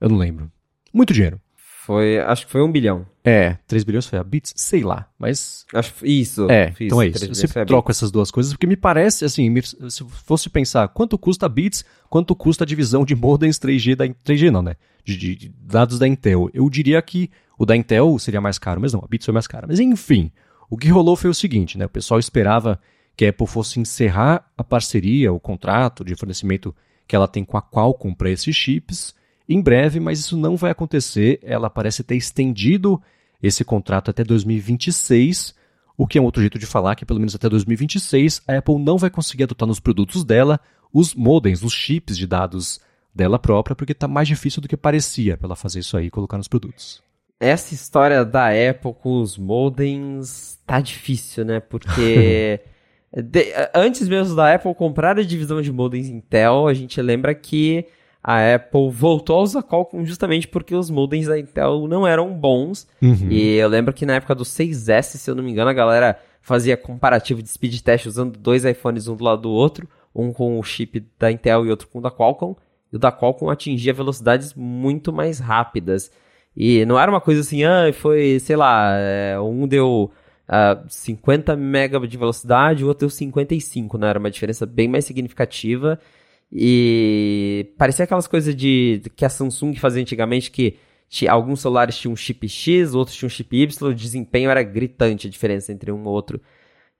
eu não lembro. Muito dinheiro. Foi, acho que foi um bilhão. É, 3 bilhões foi a Bits? Sei lá, mas... Acho, isso. É, isso, então é isso. Eu sempre troco essas duas coisas, porque me parece, assim, se fosse pensar quanto custa a Bits, quanto custa a divisão de modems 3G da... 3G não, né? De, de, de, dados da Intel. Eu diria que o da Intel seria mais caro, mas não, a Bits foi mais cara. Mas enfim, O que rolou foi o seguinte, né? O pessoal esperava que a Apple fosse encerrar a parceria, o contrato de fornecimento que ela tem com a Qualcomm para esses chips em breve, mas isso não vai acontecer. Ela parece ter estendido esse contrato até 2026, o que é um outro jeito de falar que pelo menos até 2026 a Apple não vai conseguir adotar nos produtos dela os modems, os chips de dados dela própria, porque está mais difícil do que parecia para ela fazer isso aí e colocar nos produtos. Essa história da Apple com os modems tá difícil, né? Porque de, antes mesmo da Apple comprar a divisão de modems Intel, a gente lembra que a Apple voltou a usar Qualcomm justamente porque os modems da Intel não eram bons. Uhum. E eu lembro que na época do 6S, se eu não me engano, a galera fazia comparativo de speed test usando dois iPhones um do lado do outro, um com o chip da Intel e outro com o da Qualcomm. E o da Qualcomm atingia velocidades muito mais rápidas. E não era uma coisa assim, ah, foi, sei lá, é, um deu uh, 50 MB de velocidade, o outro deu 55, né? Era uma diferença bem mais significativa. E parecia aquelas coisas de que a Samsung fazia antigamente que alguns celulares tinham um chip X, outros tinham um chip Y, o desempenho era gritante a diferença entre um e outro.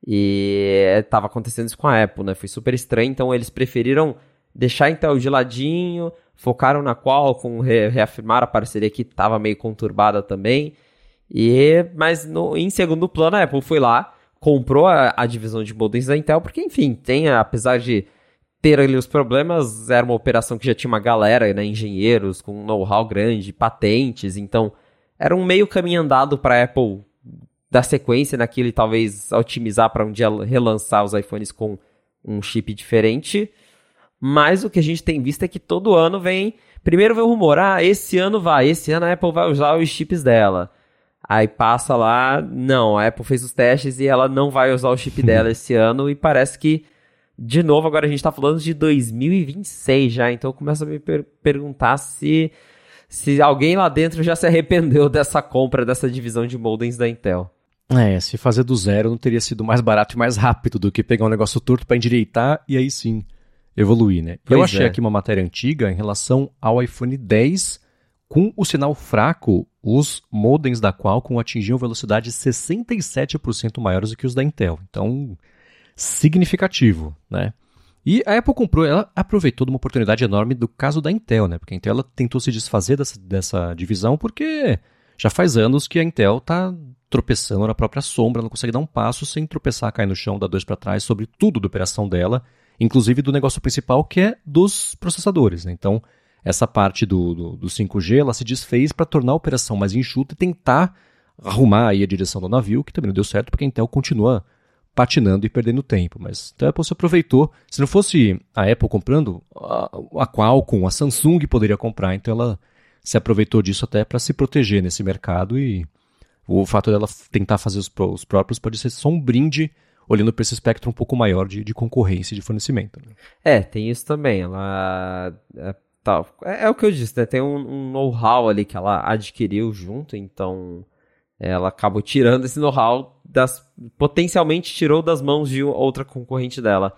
E estava acontecendo isso com a Apple, né? Foi super estranho, então eles preferiram deixar Intel de ladinho, focaram na Qualcomm, re reafirmaram a parceria que estava meio conturbada também. E mas no, em segundo plano a Apple foi lá, comprou a, a divisão de modems da Intel, porque enfim, tem apesar de ter ali os problemas, era uma operação que já tinha uma galera, né, engenheiros com know-how grande, patentes, então era um meio caminho andado para a Apple dar sequência naquilo e talvez otimizar para um dia relançar os iPhones com um chip diferente. Mas o que a gente tem visto é que todo ano vem. Primeiro vem o rumor, ah, esse ano vai, esse ano a Apple vai usar os chips dela. Aí passa lá, não, a Apple fez os testes e ela não vai usar o chip dela esse ano e parece que, de novo, agora a gente tá falando de 2026 já, então eu começo a me per perguntar se, se alguém lá dentro já se arrependeu dessa compra, dessa divisão de modems da Intel. É, se fazer do zero não teria sido mais barato e mais rápido do que pegar um negócio torto para endireitar e aí sim evoluir, né? Pois eu achei é. aqui uma matéria antiga em relação ao iPhone 10 com o sinal fraco, os modems da Qualcomm atingiam velocidades 67% maiores do que os da Intel. Então, significativo, né? E a Apple comprou, ela aproveitou de uma oportunidade enorme do caso da Intel, né? Porque a Intel ela tentou se desfazer dessa, dessa divisão porque já faz anos que a Intel está tropeçando na própria sombra, não consegue dar um passo sem tropeçar, cair no chão, dar dois para trás sobre tudo da operação dela inclusive do negócio principal que é dos processadores. Né? Então, essa parte do, do, do 5G ela se desfez para tornar a operação mais enxuta e tentar arrumar aí a direção do navio, que também não deu certo porque a Intel continua patinando e perdendo tempo. Mas então a Apple se aproveitou. Se não fosse a Apple comprando, a, Qualcomm, a Samsung poderia comprar. Então ela se aproveitou disso até para se proteger nesse mercado e o fato dela tentar fazer os, os próprios pode ser só um brinde olhando para esse espectro um pouco maior de, de concorrência e de fornecimento. Né? É, tem isso também. Ela. É, tá, é, é o que eu disse, né? Tem um, um know-how ali que ela adquiriu junto, então ela acabou tirando esse know-how das. potencialmente tirou das mãos de outra concorrente dela.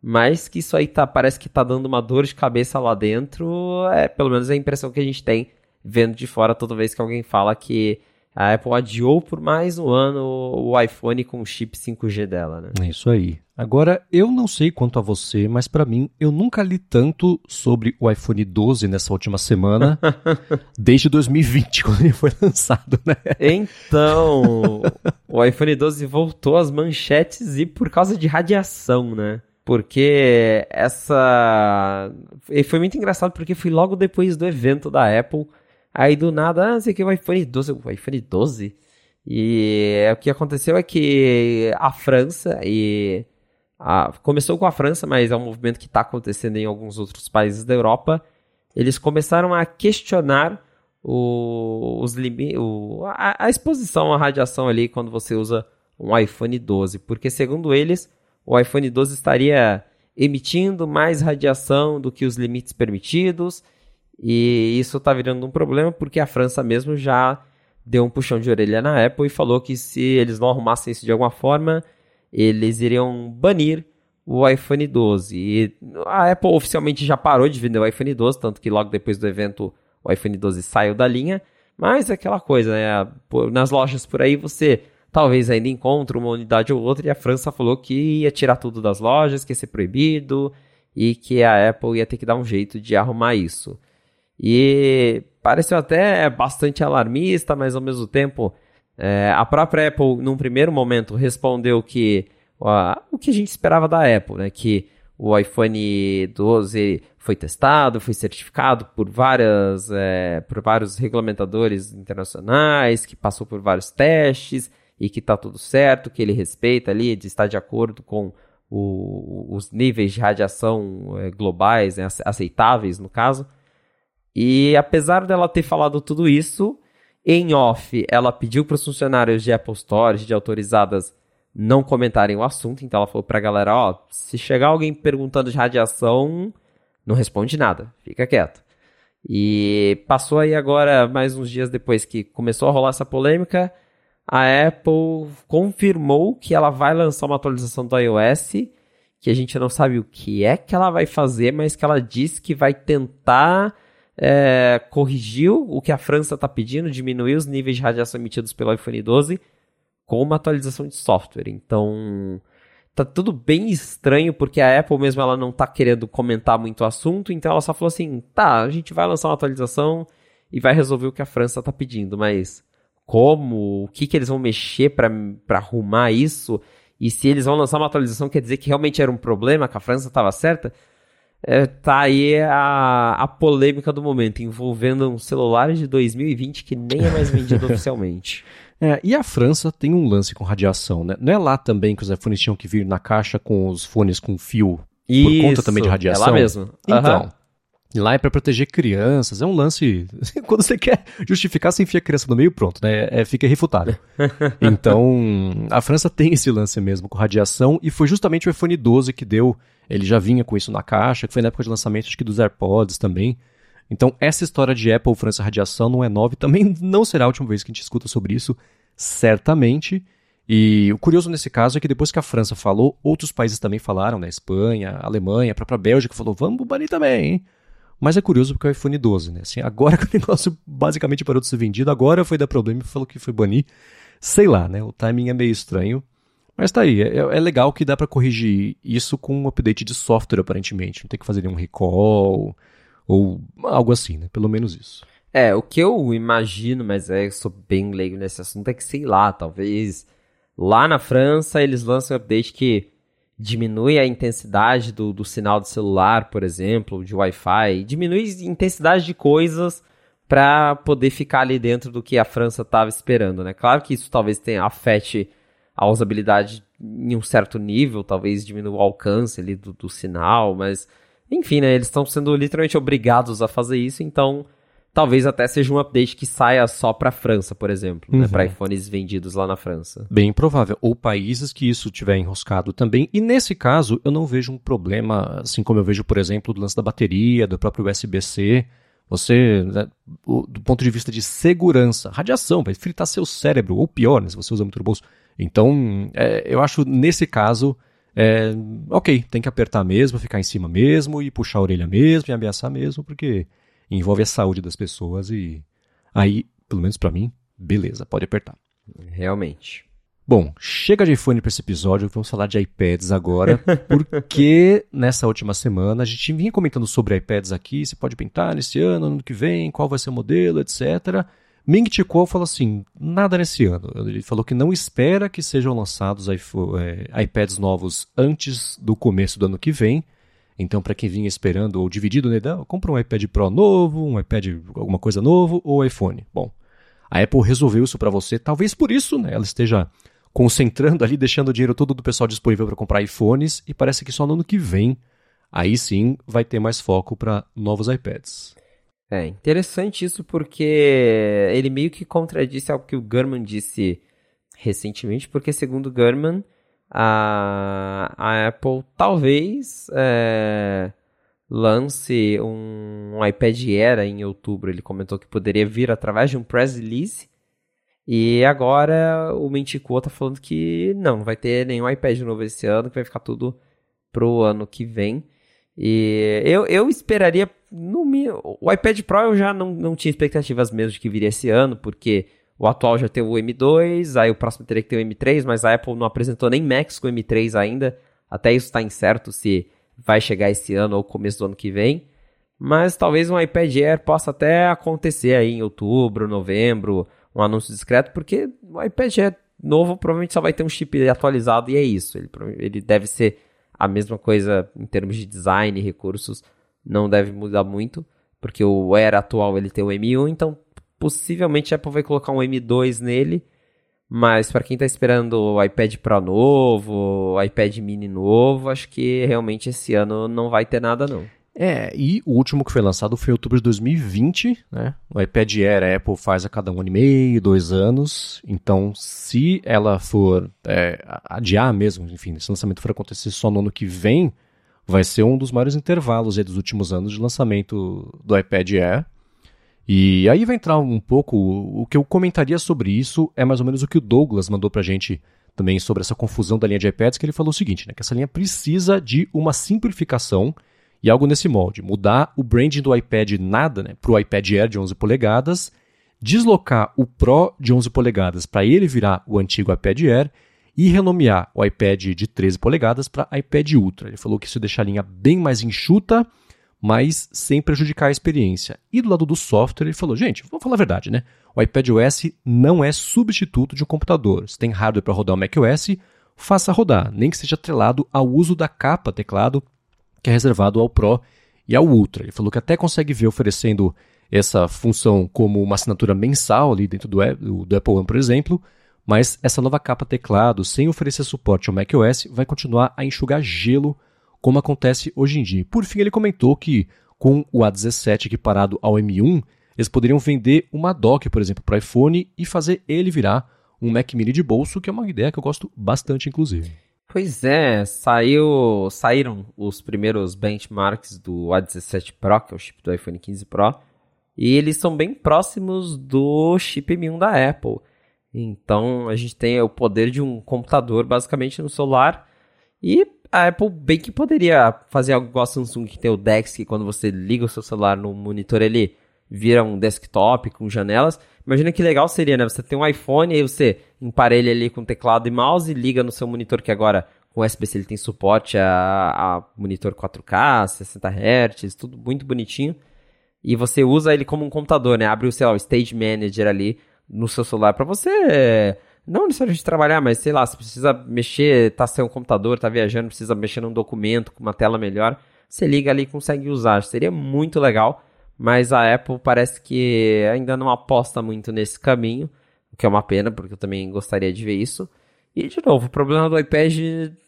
Mas que isso aí tá, parece que tá dando uma dor de cabeça lá dentro. É, pelo menos é a impressão que a gente tem vendo de fora toda vez que alguém fala que a Apple adiou por mais um ano o iPhone com o chip 5G dela, né? É isso aí. Agora, eu não sei quanto a você, mas para mim, eu nunca li tanto sobre o iPhone 12 nessa última semana, desde 2020, quando ele foi lançado, né? Então, o iPhone 12 voltou às manchetes e por causa de radiação, né? Porque essa. E foi muito engraçado porque foi logo depois do evento da Apple Aí do nada, ah, sei que o iPhone 12, o iPhone 12. E o que aconteceu é que a França e a, começou com a França, mas é um movimento que está acontecendo em alguns outros países da Europa. Eles começaram a questionar o, os o, a, a exposição à radiação ali quando você usa um iPhone 12, porque segundo eles, o iPhone 12 estaria emitindo mais radiação do que os limites permitidos e isso está virando um problema porque a França mesmo já deu um puxão de orelha na Apple e falou que se eles não arrumassem isso de alguma forma, eles iriam banir o iPhone 12. E a Apple oficialmente já parou de vender o iPhone 12, tanto que logo depois do evento o iPhone 12 saiu da linha. Mas é aquela coisa, né? Nas lojas por aí você talvez ainda encontre uma unidade ou outra, e a França falou que ia tirar tudo das lojas, que ia ser proibido, e que a Apple ia ter que dar um jeito de arrumar isso. E pareceu até bastante alarmista, mas ao mesmo tempo, é, a própria Apple, num primeiro momento, respondeu que o que a gente esperava da Apple, né? Que o iPhone 12 foi testado, foi certificado por várias, é, por vários regulamentadores internacionais, que passou por vários testes e que está tudo certo, que ele respeita ali, de estar de acordo com o, os níveis de radiação é, globais, né, aceitáveis no caso. E apesar dela ter falado tudo isso, em off, ela pediu para os funcionários de Apple Store, de autorizadas, não comentarem o assunto. Então ela falou para a galera: ó, se chegar alguém perguntando de radiação, não responde nada, fica quieto. E passou aí agora, mais uns dias depois que começou a rolar essa polêmica, a Apple confirmou que ela vai lançar uma atualização do iOS, que a gente não sabe o que é que ela vai fazer, mas que ela disse que vai tentar é, corrigir o que a França está pedindo, diminuir os níveis de radiação emitidos pelo iPhone 12 com uma atualização de software. Então, tá tudo bem estranho porque a Apple mesmo ela não tá querendo comentar muito o assunto, então ela só falou assim: "Tá, a gente vai lançar uma atualização e vai resolver o que a França tá pedindo, mas como, o que, que eles vão mexer para arrumar isso, e se eles vão lançar uma atualização, quer dizer que realmente era um problema, que a França estava certa. É, tá aí a, a polêmica do momento, envolvendo um celular de 2020 que nem é mais vendido oficialmente. É, e a França tem um lance com radiação, né? Não é lá também que os iPhones tinham que vir na caixa com os fones com fio Isso, por conta também de radiação? É lá mesmo. Então, uhum. Lá é para proteger crianças, é um lance. Quando você quer justificar, você enfia a criança no meio, pronto, né? É, fica irrefutável. então, a França tem esse lance mesmo com radiação, e foi justamente o iPhone 12 que deu. Ele já vinha com isso na caixa, que foi na época de lançamento, acho que dos AirPods também. Então, essa história de Apple França radiação não é nova e também não será a última vez que a gente escuta sobre isso, certamente. E o curioso nesse caso é que depois que a França falou, outros países também falaram, né? Espanha, Alemanha, a própria Bélgica falou: vamos banir também, hein? Mas é curioso porque é o iPhone 12, né? Assim, agora que o negócio basicamente parou de ser vendido, agora foi dar problema e falou que foi banir. Sei lá, né? O timing é meio estranho. Mas tá aí, é, é legal que dá para corrigir isso com um update de software, aparentemente. Não tem que fazer nenhum recall ou algo assim, né? Pelo menos isso. É, o que eu imagino, mas é, eu sou bem leigo nesse assunto, é que sei lá, talvez lá na França eles lançam um update que diminui a intensidade do, do sinal do celular, por exemplo, de Wi-Fi, diminui a intensidade de coisas para poder ficar ali dentro do que a França estava esperando, né? Claro que isso talvez tenha afete a usabilidade em um certo nível, talvez diminua o alcance ali do, do sinal, mas enfim, né? Eles estão sendo literalmente obrigados a fazer isso, então talvez até seja um update que saia só para a França, por exemplo, né, uhum. né, para iPhones vendidos lá na França. Bem provável. Ou países que isso tiver enroscado também. E nesse caso, eu não vejo um problema, assim como eu vejo, por exemplo, do lance da bateria, do próprio USB-C. Você, né, do ponto de vista de segurança, radiação, vai fritar seu cérebro, ou pior, né, se você usa muito no bolso. Então, é, eu acho nesse caso, é, ok, tem que apertar mesmo, ficar em cima mesmo, e puxar a orelha mesmo, e ameaçar mesmo, porque envolve a saúde das pessoas e aí, pelo menos para mim, beleza, pode apertar. Realmente. Bom, chega de iPhone para esse episódio, vamos falar de iPads agora, porque nessa última semana a gente vinha comentando sobre iPads aqui, você pode pintar nesse ano, ano que vem, qual vai ser o modelo, etc. Ming Chi Kuo falou assim, nada nesse ano. Ele falou que não espera que sejam lançados é, iPads novos antes do começo do ano que vem, então, para quem vinha esperando ou dividido, né, compra um iPad Pro novo, um iPad alguma coisa novo ou iPhone. Bom, a Apple resolveu isso para você, talvez por isso, né, ela esteja concentrando ali, deixando o dinheiro todo do pessoal disponível para comprar iPhones e parece que só no ano que vem, aí sim vai ter mais foco para novos iPads. É interessante isso porque ele meio que contradisse algo que o Gurman disse recentemente, porque segundo o Gurman, a, a Apple talvez é, lance um, iPad Air em outubro. Ele comentou que poderia vir através de um press release. E agora o Mentico tá falando que não, não vai ter nenhum iPad novo esse ano, que vai ficar tudo pro ano que vem. E eu, eu esperaria. No, o iPad Pro eu já não, não tinha expectativas mesmo de que viria esse ano, porque o atual já tem o M2, aí o próximo teria que ter o M3, mas a Apple não apresentou nem Max com o M3 ainda. Até isso está incerto se vai chegar esse ano ou começo do ano que vem. Mas talvez um iPad Air possa até acontecer aí em outubro, novembro, um anúncio discreto, porque o iPad Air novo provavelmente só vai ter um chip atualizado e é isso. Ele, ele deve ser a mesma coisa em termos de design e recursos, não deve mudar muito, porque o Air atual ele tem o M1, então possivelmente a Apple vai colocar um M2 nele, mas para quem está esperando o iPad Pro novo, o iPad mini novo, acho que realmente esse ano não vai ter nada não. É, e o último que foi lançado foi em outubro de 2020, né? O iPad Air a Apple faz a cada um ano e meio, dois anos. Então, se ela for é, adiar mesmo, enfim, esse lançamento for acontecer só no ano que vem, vai ser um dos maiores intervalos dos últimos anos de lançamento do iPad Air. E aí vai entrar um pouco, o que eu comentaria sobre isso é mais ou menos o que o Douglas mandou pra gente também sobre essa confusão da linha de iPads, que ele falou o seguinte, né, que essa linha precisa de uma simplificação e algo nesse molde, mudar o branding do iPad nada né, para o iPad Air de 11 polegadas, deslocar o Pro de 11 polegadas para ele virar o antigo iPad Air e renomear o iPad de 13 polegadas para iPad Ultra. Ele falou que isso deixa a linha bem mais enxuta, mas sem prejudicar a experiência. E do lado do software, ele falou: gente, vamos falar a verdade, né? O iPad OS não é substituto de um computador. Se tem hardware para rodar o macOS, faça rodar, nem que seja atrelado ao uso da capa teclado que é reservado ao Pro e ao Ultra. Ele falou que até consegue ver oferecendo essa função como uma assinatura mensal ali dentro do, do Apple One, por exemplo, mas essa nova capa teclado, sem oferecer suporte ao macOS, vai continuar a enxugar gelo, como acontece hoje em dia. Por fim, ele comentou que com o A17 equiparado ao M1, eles poderiam vender uma dock, por exemplo, para o iPhone e fazer ele virar um Mac Mini de bolso, que é uma ideia que eu gosto bastante, inclusive. Pois é, saiu, saíram os primeiros benchmarks do A17 Pro, que é o chip do iPhone 15 Pro, e eles são bem próximos do chip M1 da Apple. Então a gente tem o poder de um computador basicamente no celular e a Apple bem que poderia fazer algo igual a Samsung que tem o Dex, que quando você liga o seu celular no monitor ele vira um desktop com janelas. Imagina que legal seria, né? Você tem um iPhone, aí você emparelha ali com teclado e mouse, liga no seu monitor, que agora com USB-C ele tem suporte a, a monitor 4K, 60 Hz, tudo muito bonitinho. E você usa ele como um computador, né? Abre o, sei lá, o Stage Manager ali no seu celular para você não necessariamente trabalhar, mas sei lá, se precisa mexer, tá sem um computador, tá viajando, precisa mexer num documento com uma tela melhor, você liga ali e consegue usar. Seria muito legal mas a Apple parece que ainda não aposta muito nesse caminho, o que é uma pena, porque eu também gostaria de ver isso. E, de novo, o problema do iPad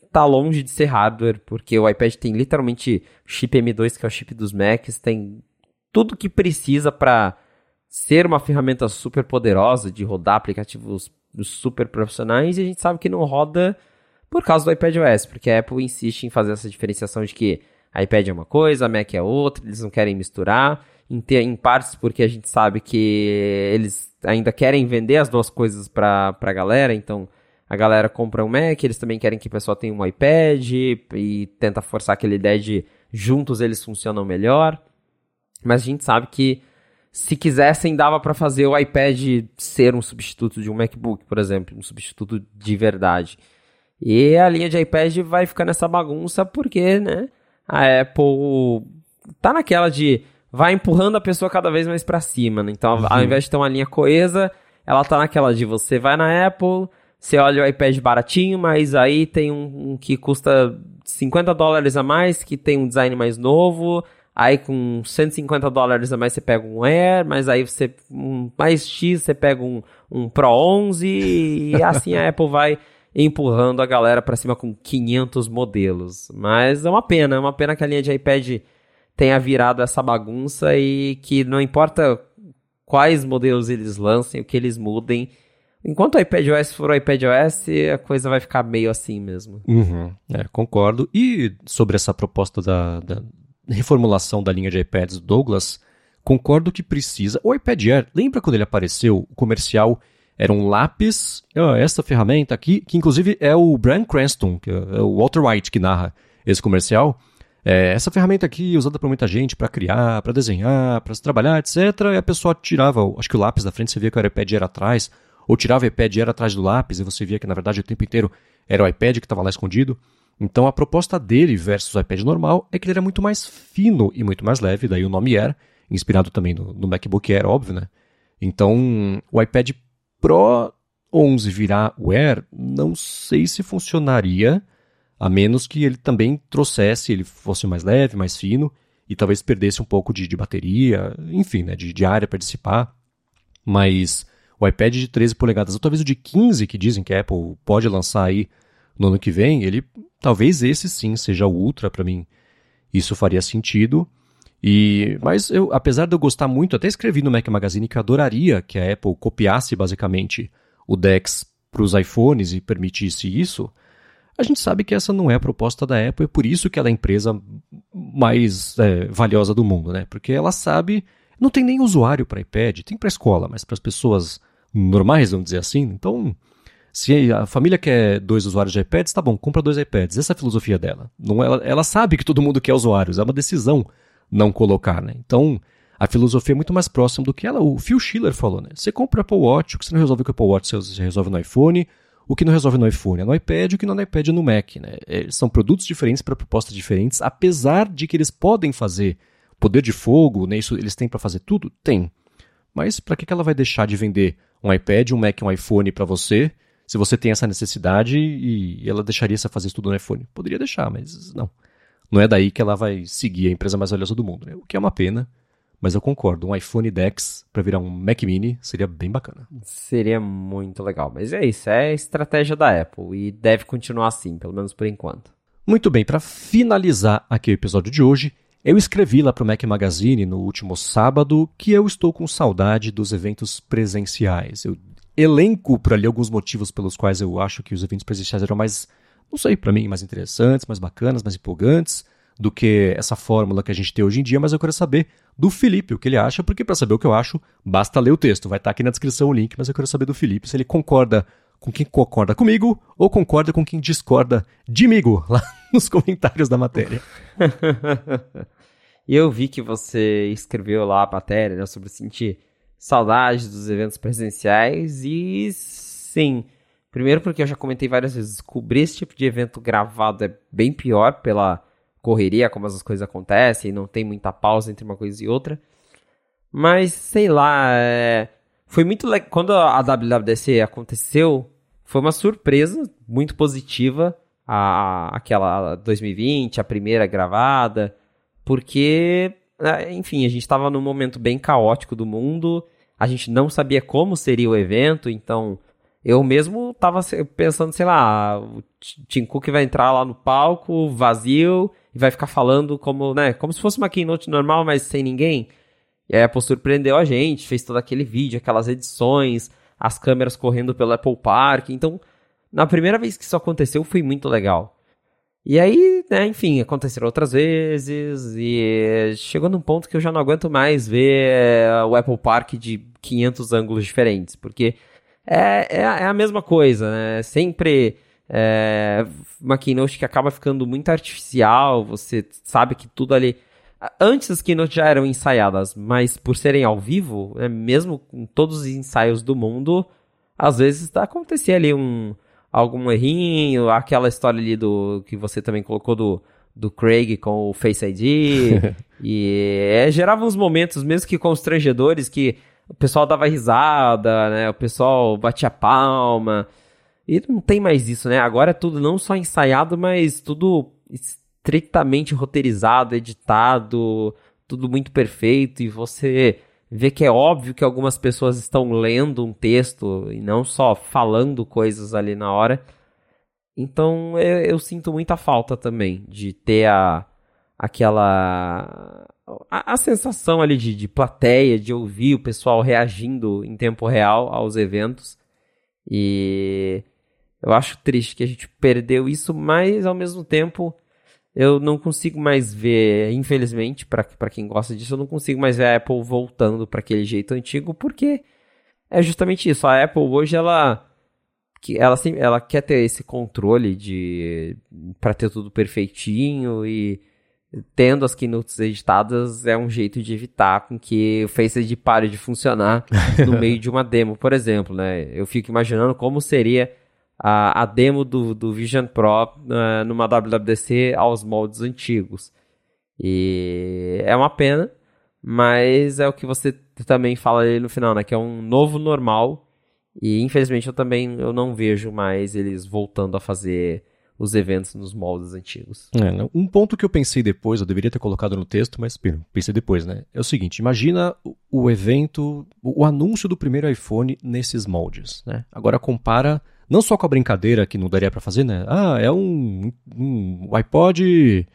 está longe de ser hardware, porque o iPad tem literalmente chip M2, que é o chip dos Macs, tem tudo que precisa para ser uma ferramenta super poderosa de rodar aplicativos super profissionais, e a gente sabe que não roda por causa do iPad OS, porque a Apple insiste em fazer essa diferenciação de que iPad é uma coisa, Mac é outra, eles não querem misturar em, ter, em partes porque a gente sabe que eles ainda querem vender as duas coisas para a galera, então a galera compra um Mac, eles também querem que o pessoal tenha um iPad e tenta forçar aquela ideia de juntos eles funcionam melhor. Mas a gente sabe que se quisessem dava para fazer o iPad ser um substituto de um MacBook, por exemplo, um substituto de verdade. E a linha de iPad vai ficar nessa bagunça porque, né, a Apple tá naquela de vai empurrando a pessoa cada vez mais para cima. Né? Então, uhum. ao invés de ter uma linha coesa, ela tá naquela de você vai na Apple, você olha o iPad baratinho, mas aí tem um, um, que custa 50 dólares a mais, que tem um design mais novo. Aí com 150 dólares a mais você pega um Air, mas aí você um, mais X você pega um, um Pro 11 e assim a Apple vai empurrando a galera para cima com 500 modelos. Mas é uma pena, é uma pena que a linha de iPad tenha virado essa bagunça e que não importa quais modelos eles lancem, o que eles mudem, enquanto o iPadOS for o iPadOS, a coisa vai ficar meio assim mesmo. Uhum, é, concordo. E sobre essa proposta da, da, reformulação da linha de iPads Douglas, concordo que precisa. O iPad Air, lembra quando ele apareceu, o comercial era um lápis, essa ferramenta aqui, que inclusive é o Brian Cranston, que é o Walter White que narra esse comercial, é, essa ferramenta aqui usada por muita gente para criar, para desenhar, para trabalhar, etc. E a pessoa tirava, acho que o lápis da frente, você via que o iPad era atrás, ou tirava o iPad era atrás do lápis, e você via que na verdade o tempo inteiro era o iPad que estava lá escondido. Então a proposta dele versus o iPad normal é que ele era muito mais fino e muito mais leve, daí o nome Air, inspirado também no, no MacBook Air, óbvio, né? Então o iPad Pro 11 virar o Air, não sei se funcionaria, a menos que ele também trouxesse, ele fosse mais leve, mais fino, e talvez perdesse um pouco de, de bateria, enfim, né, de, de área para dissipar. Mas o iPad de 13 polegadas, ou talvez o de 15, que dizem que a Apple pode lançar aí no ano que vem, ele talvez esse sim seja o Ultra para mim. Isso faria sentido. E, mas eu, apesar de eu gostar muito, até escrevi no Mac Magazine que eu adoraria que a Apple copiasse basicamente o DeX para os iPhones e permitisse isso, a gente sabe que essa não é a proposta da Apple, é por isso que ela é a empresa mais é, valiosa do mundo, né? Porque ela sabe, não tem nem usuário para iPad, tem para escola, mas para as pessoas normais, vamos dizer assim. Então, se a família quer dois usuários de iPads, tá bom, compra dois iPads. Essa é a filosofia dela. Não, ela, ela sabe que todo mundo quer usuários, é uma decisão não colocar, né? Então, a filosofia é muito mais próxima do que ela. O Phil Schiller falou, né? Você compra Apple Watch, o que você não resolve com o Apple Watch, você resolve no iPhone. O que não resolve no iPhone é no iPad, o que não é no iPad é no Mac, né? É, são produtos diferentes para propostas diferentes, apesar de que eles podem fazer poder de fogo, né? Isso eles têm para fazer tudo? Tem. Mas para que, que ela vai deixar de vender um iPad, um Mac, um iPhone para você, se você tem essa necessidade e ela deixaria você fazer isso tudo no iPhone? Poderia deixar, mas não. Não é daí que ela vai seguir a empresa mais valiosa do mundo, né? O que é uma pena, mas eu concordo, um iPhone Dex para virar um Mac Mini seria bem bacana. Seria muito legal. Mas é isso, é a estratégia da Apple e deve continuar assim, pelo menos por enquanto. Muito bem, para finalizar aqui o episódio de hoje, eu escrevi lá para o Mac Magazine no último sábado que eu estou com saudade dos eventos presenciais. Eu elenco por ali alguns motivos pelos quais eu acho que os eventos presenciais eram mais, não sei, para mim, mais interessantes, mais bacanas, mais empolgantes do que essa fórmula que a gente tem hoje em dia, mas eu quero saber do Felipe o que ele acha, porque para saber o que eu acho, basta ler o texto. Vai estar tá aqui na descrição o link, mas eu quero saber do Felipe se ele concorda com quem concorda comigo ou concorda com quem discorda de mim lá nos comentários da matéria. Eu vi que você escreveu lá a matéria né, sobre sentir saudade dos eventos presenciais e sim. Primeiro porque eu já comentei várias vezes, cobrir esse tipo de evento gravado é bem pior pela correria, como as coisas acontecem, não tem muita pausa entre uma coisa e outra. Mas, sei lá, é... foi muito legal. Quando a WWDC aconteceu, foi uma surpresa muito positiva. A, aquela 2020, a primeira gravada, porque, enfim, a gente estava num momento bem caótico do mundo, a gente não sabia como seria o evento, então eu mesmo estava pensando, sei lá, o Tim Cook vai entrar lá no palco, vazio, e vai ficar falando como, né, como se fosse uma keynote normal, mas sem ninguém. E a Apple surpreendeu a gente, fez todo aquele vídeo, aquelas edições, as câmeras correndo pelo Apple Park. Então, na primeira vez que isso aconteceu, foi muito legal. E aí, né, enfim, aconteceram outras vezes e chegou num ponto que eu já não aguento mais ver eh, o Apple Park de 500 ângulos diferentes, porque é, é, é a mesma coisa, né? Sempre é, uma keynote que acaba ficando muito artificial, você sabe que tudo ali. Antes as keynotes já eram ensaiadas, mas por serem ao vivo, né, mesmo com todos os ensaios do mundo, às vezes acontecia ali um algum errinho, aquela história ali do que você também colocou do, do Craig com o Face ID. e é, gerava uns momentos, mesmo que constrangedores, que o pessoal dava risada, né? O pessoal batia palma. E não tem mais isso, né? Agora é tudo não só ensaiado, mas tudo estritamente roteirizado, editado, tudo muito perfeito e você vê que é óbvio que algumas pessoas estão lendo um texto e não só falando coisas ali na hora. Então eu, eu sinto muita falta também de ter a, aquela. A, a sensação ali de, de plateia, de ouvir o pessoal reagindo em tempo real aos eventos. E eu acho triste que a gente perdeu isso, mas ao mesmo tempo eu não consigo mais ver, infelizmente, para quem gosta disso, eu não consigo mais ver a Apple voltando para aquele jeito antigo, porque é justamente isso. A Apple hoje ela que ela, ela quer ter esse controle de para ter tudo perfeitinho e tendo as keynotes editadas é um jeito de evitar com que o Face ID pare de funcionar no meio de uma demo, por exemplo, né? Eu fico imaginando como seria a, a demo do, do Vision Pro uh, numa WWDC aos moldes antigos. E é uma pena, mas é o que você também fala ali no final, né? Que é um novo normal. E infelizmente eu também eu não vejo mais eles voltando a fazer os eventos nos moldes antigos. É, um ponto que eu pensei depois, eu deveria ter colocado no texto, mas pensei depois, né? É o seguinte: imagina o, evento, o, anúncio do primeiro iPhone nesses moldes, né? Agora compara não só com a brincadeira que não daria para fazer, né? Ah, é um, um iPod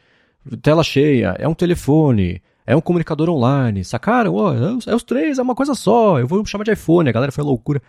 tela cheia, é um telefone, é um comunicador online, sacaram? Oh, é, os, três, é uma coisa só, eu vou chamar de iPhone, a galera foi loucura.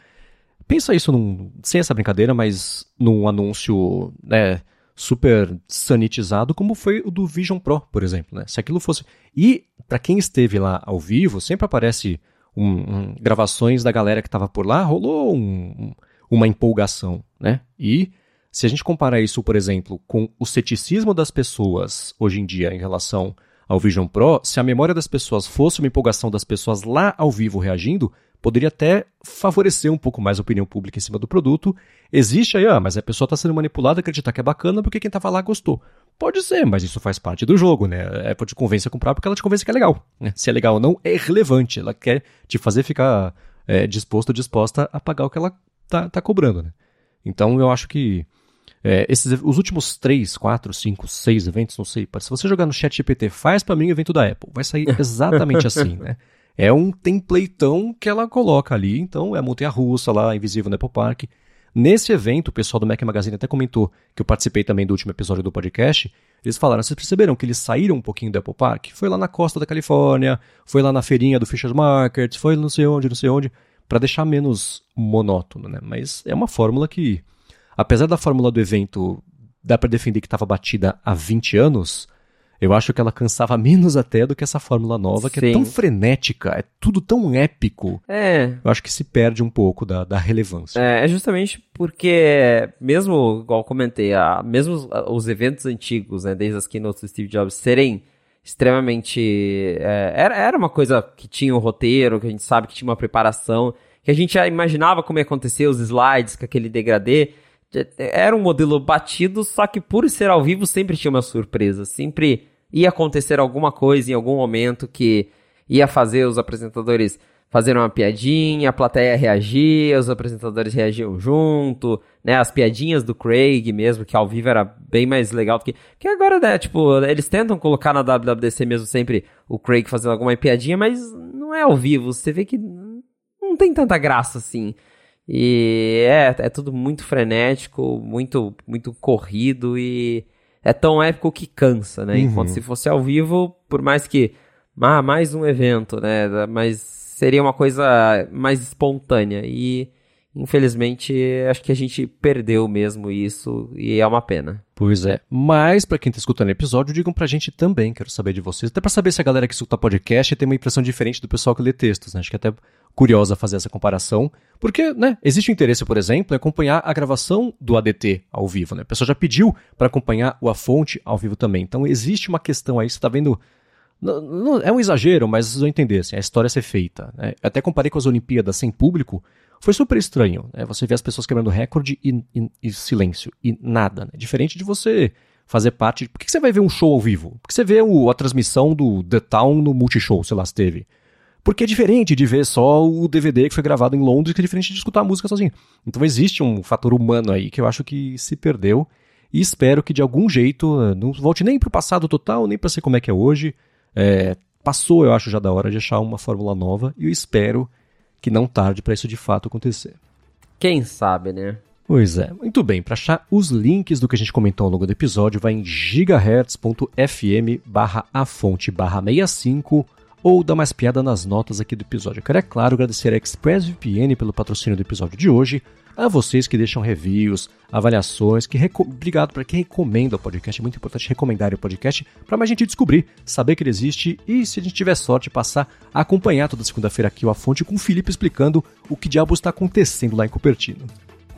Pensa isso num, sem essa brincadeira, mas num anúncio né, super sanitizado, como foi o do Vision Pro, por exemplo. Né? Se aquilo fosse. E, para quem esteve lá ao vivo, sempre aparece um, um, gravações da galera que estava por lá, rolou um, uma empolgação. Né? E se a gente comparar isso, por exemplo, com o ceticismo das pessoas hoje em dia em relação ao Vision Pro, se a memória das pessoas fosse uma empolgação das pessoas lá ao vivo reagindo, poderia até favorecer um pouco mais a opinião pública em cima do produto. Existe aí, ah, mas a pessoa está sendo manipulada a acreditar que é bacana porque quem estava lá gostou. Pode ser, mas isso faz parte do jogo, né? A Apple te convence a comprar porque ela te convence que é legal. Né? Se é legal ou não, é irrelevante. Ela quer te fazer ficar é, disposto ou disposta a pagar o que ela tá, tá cobrando, né? Então eu acho que é, esses, os últimos 3, 4, 5, 6 eventos, não sei, se você jogar no chat GPT, faz para mim o evento da Apple. Vai sair exatamente assim, né? É um templateão que ela coloca ali, então é a montanha russa lá, invisível no Apple Park. Nesse evento, o pessoal do Mac Magazine até comentou, que eu participei também do último episódio do podcast, eles falaram, vocês perceberam que eles saíram um pouquinho do Apple Park? Foi lá na costa da Califórnia, foi lá na feirinha do Fisher's Market, foi não sei onde, não sei onde, para deixar menos monótono, né? Mas é uma fórmula que, apesar da fórmula do evento dá para defender que estava batida há 20 anos, eu acho que ela cansava menos até do que essa fórmula nova, que Sim. é tão frenética, é tudo tão épico. É. Eu acho que se perde um pouco da, da relevância. É, é justamente porque, mesmo, igual comentei, a, mesmo os eventos antigos, né, desde as keynotes do Steve Jobs, serem extremamente. É, era, era uma coisa que tinha um roteiro, que a gente sabe que tinha uma preparação, que a gente já imaginava como ia acontecer os slides com aquele degradê era um modelo batido, só que por ser ao vivo sempre tinha uma surpresa. Sempre ia acontecer alguma coisa em algum momento que ia fazer os apresentadores fazer uma piadinha, a plateia reagia, os apresentadores reagiam junto, né? As piadinhas do Craig mesmo, que ao vivo era bem mais legal do que. Que agora, né? Tipo, eles tentam colocar na WWDC mesmo sempre o Craig fazendo alguma piadinha, mas não é ao vivo. Você vê que não tem tanta graça assim. E é, é tudo muito frenético, muito, muito corrido e é tão épico que cansa, né? Uhum. Enquanto se fosse ao vivo, por mais que. Ah, mais um evento, né? Mas seria uma coisa mais espontânea. E infelizmente acho que a gente perdeu mesmo isso e é uma pena. Pois é. Mas, para quem tá escutando o episódio, digam pra gente também, quero saber de vocês. Até pra saber se a galera que escuta podcast tem uma impressão diferente do pessoal que lê textos, né? Acho que é até curiosa fazer essa comparação. Porque, né, existe o interesse, por exemplo, em acompanhar a gravação do ADT ao vivo, né? A pessoa já pediu para acompanhar o A Fonte ao vivo também. Então, existe uma questão aí, você tá vendo... Não, não, é um exagero, mas vocês vão entender, assim, a história ser feita. Né? Até comparei com as Olimpíadas sem público, foi super estranho. Né? Você vê as pessoas quebrando recorde e, e, e silêncio, e nada. Né? Diferente de você fazer parte. Por que você vai ver um show ao vivo? Por que você vê o, a transmissão do The Town no Multishow, sei lá, se teve? Porque é diferente de ver só o DVD que foi gravado em Londres, que é diferente de escutar a música sozinho. Então existe um fator humano aí que eu acho que se perdeu. E espero que de algum jeito não volte nem para o passado total, nem para ser como é que é hoje. É, passou, eu acho, já da hora de achar uma fórmula nova. E eu espero que não tarde para isso de fato acontecer. Quem sabe, né? Pois é. Muito bem, para achar os links do que a gente comentou ao longo do episódio, vai em gigahertz.fm barra a fonte barra 65 ou dá mais piada nas notas aqui do episódio. Eu quero, é claro, agradecer a ExpressVPN pelo patrocínio do episódio de hoje, a vocês que deixam reviews, avaliações, que obrigado para quem recomenda o podcast. É muito importante recomendar o podcast para mais gente descobrir, saber que ele existe e, se a gente tiver sorte, passar a acompanhar toda segunda-feira aqui o A Fonte com o Felipe explicando o que diabo está acontecendo lá em Cupertino.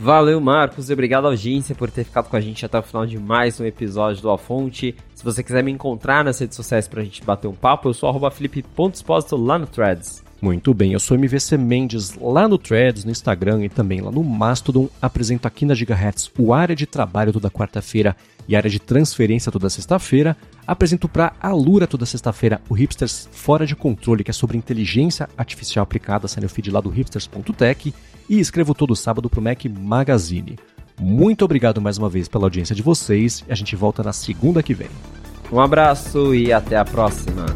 Valeu, Marcos, e obrigado, audiência, por ter ficado com a gente até o final de mais um episódio do Alfonte. Se você quiser me encontrar nas redes sociais pra gente bater um papo, eu sou arroba felipe.exposito lá no Threads. Muito bem, eu sou MVC Mendes lá no Threads, no Instagram e também lá no Mastodon. Apresento aqui na Gigahertz o área de trabalho toda quarta-feira e área de transferência toda sexta-feira. Apresento para a Lura toda sexta-feira o Hipsters Fora de Controle, que é sobre inteligência artificial aplicada, sai no feed lá do hipsters.tech. E escrevo todo sábado para o Mac Magazine. Muito obrigado mais uma vez pela audiência de vocês a gente volta na segunda que vem. Um abraço e até a próxima.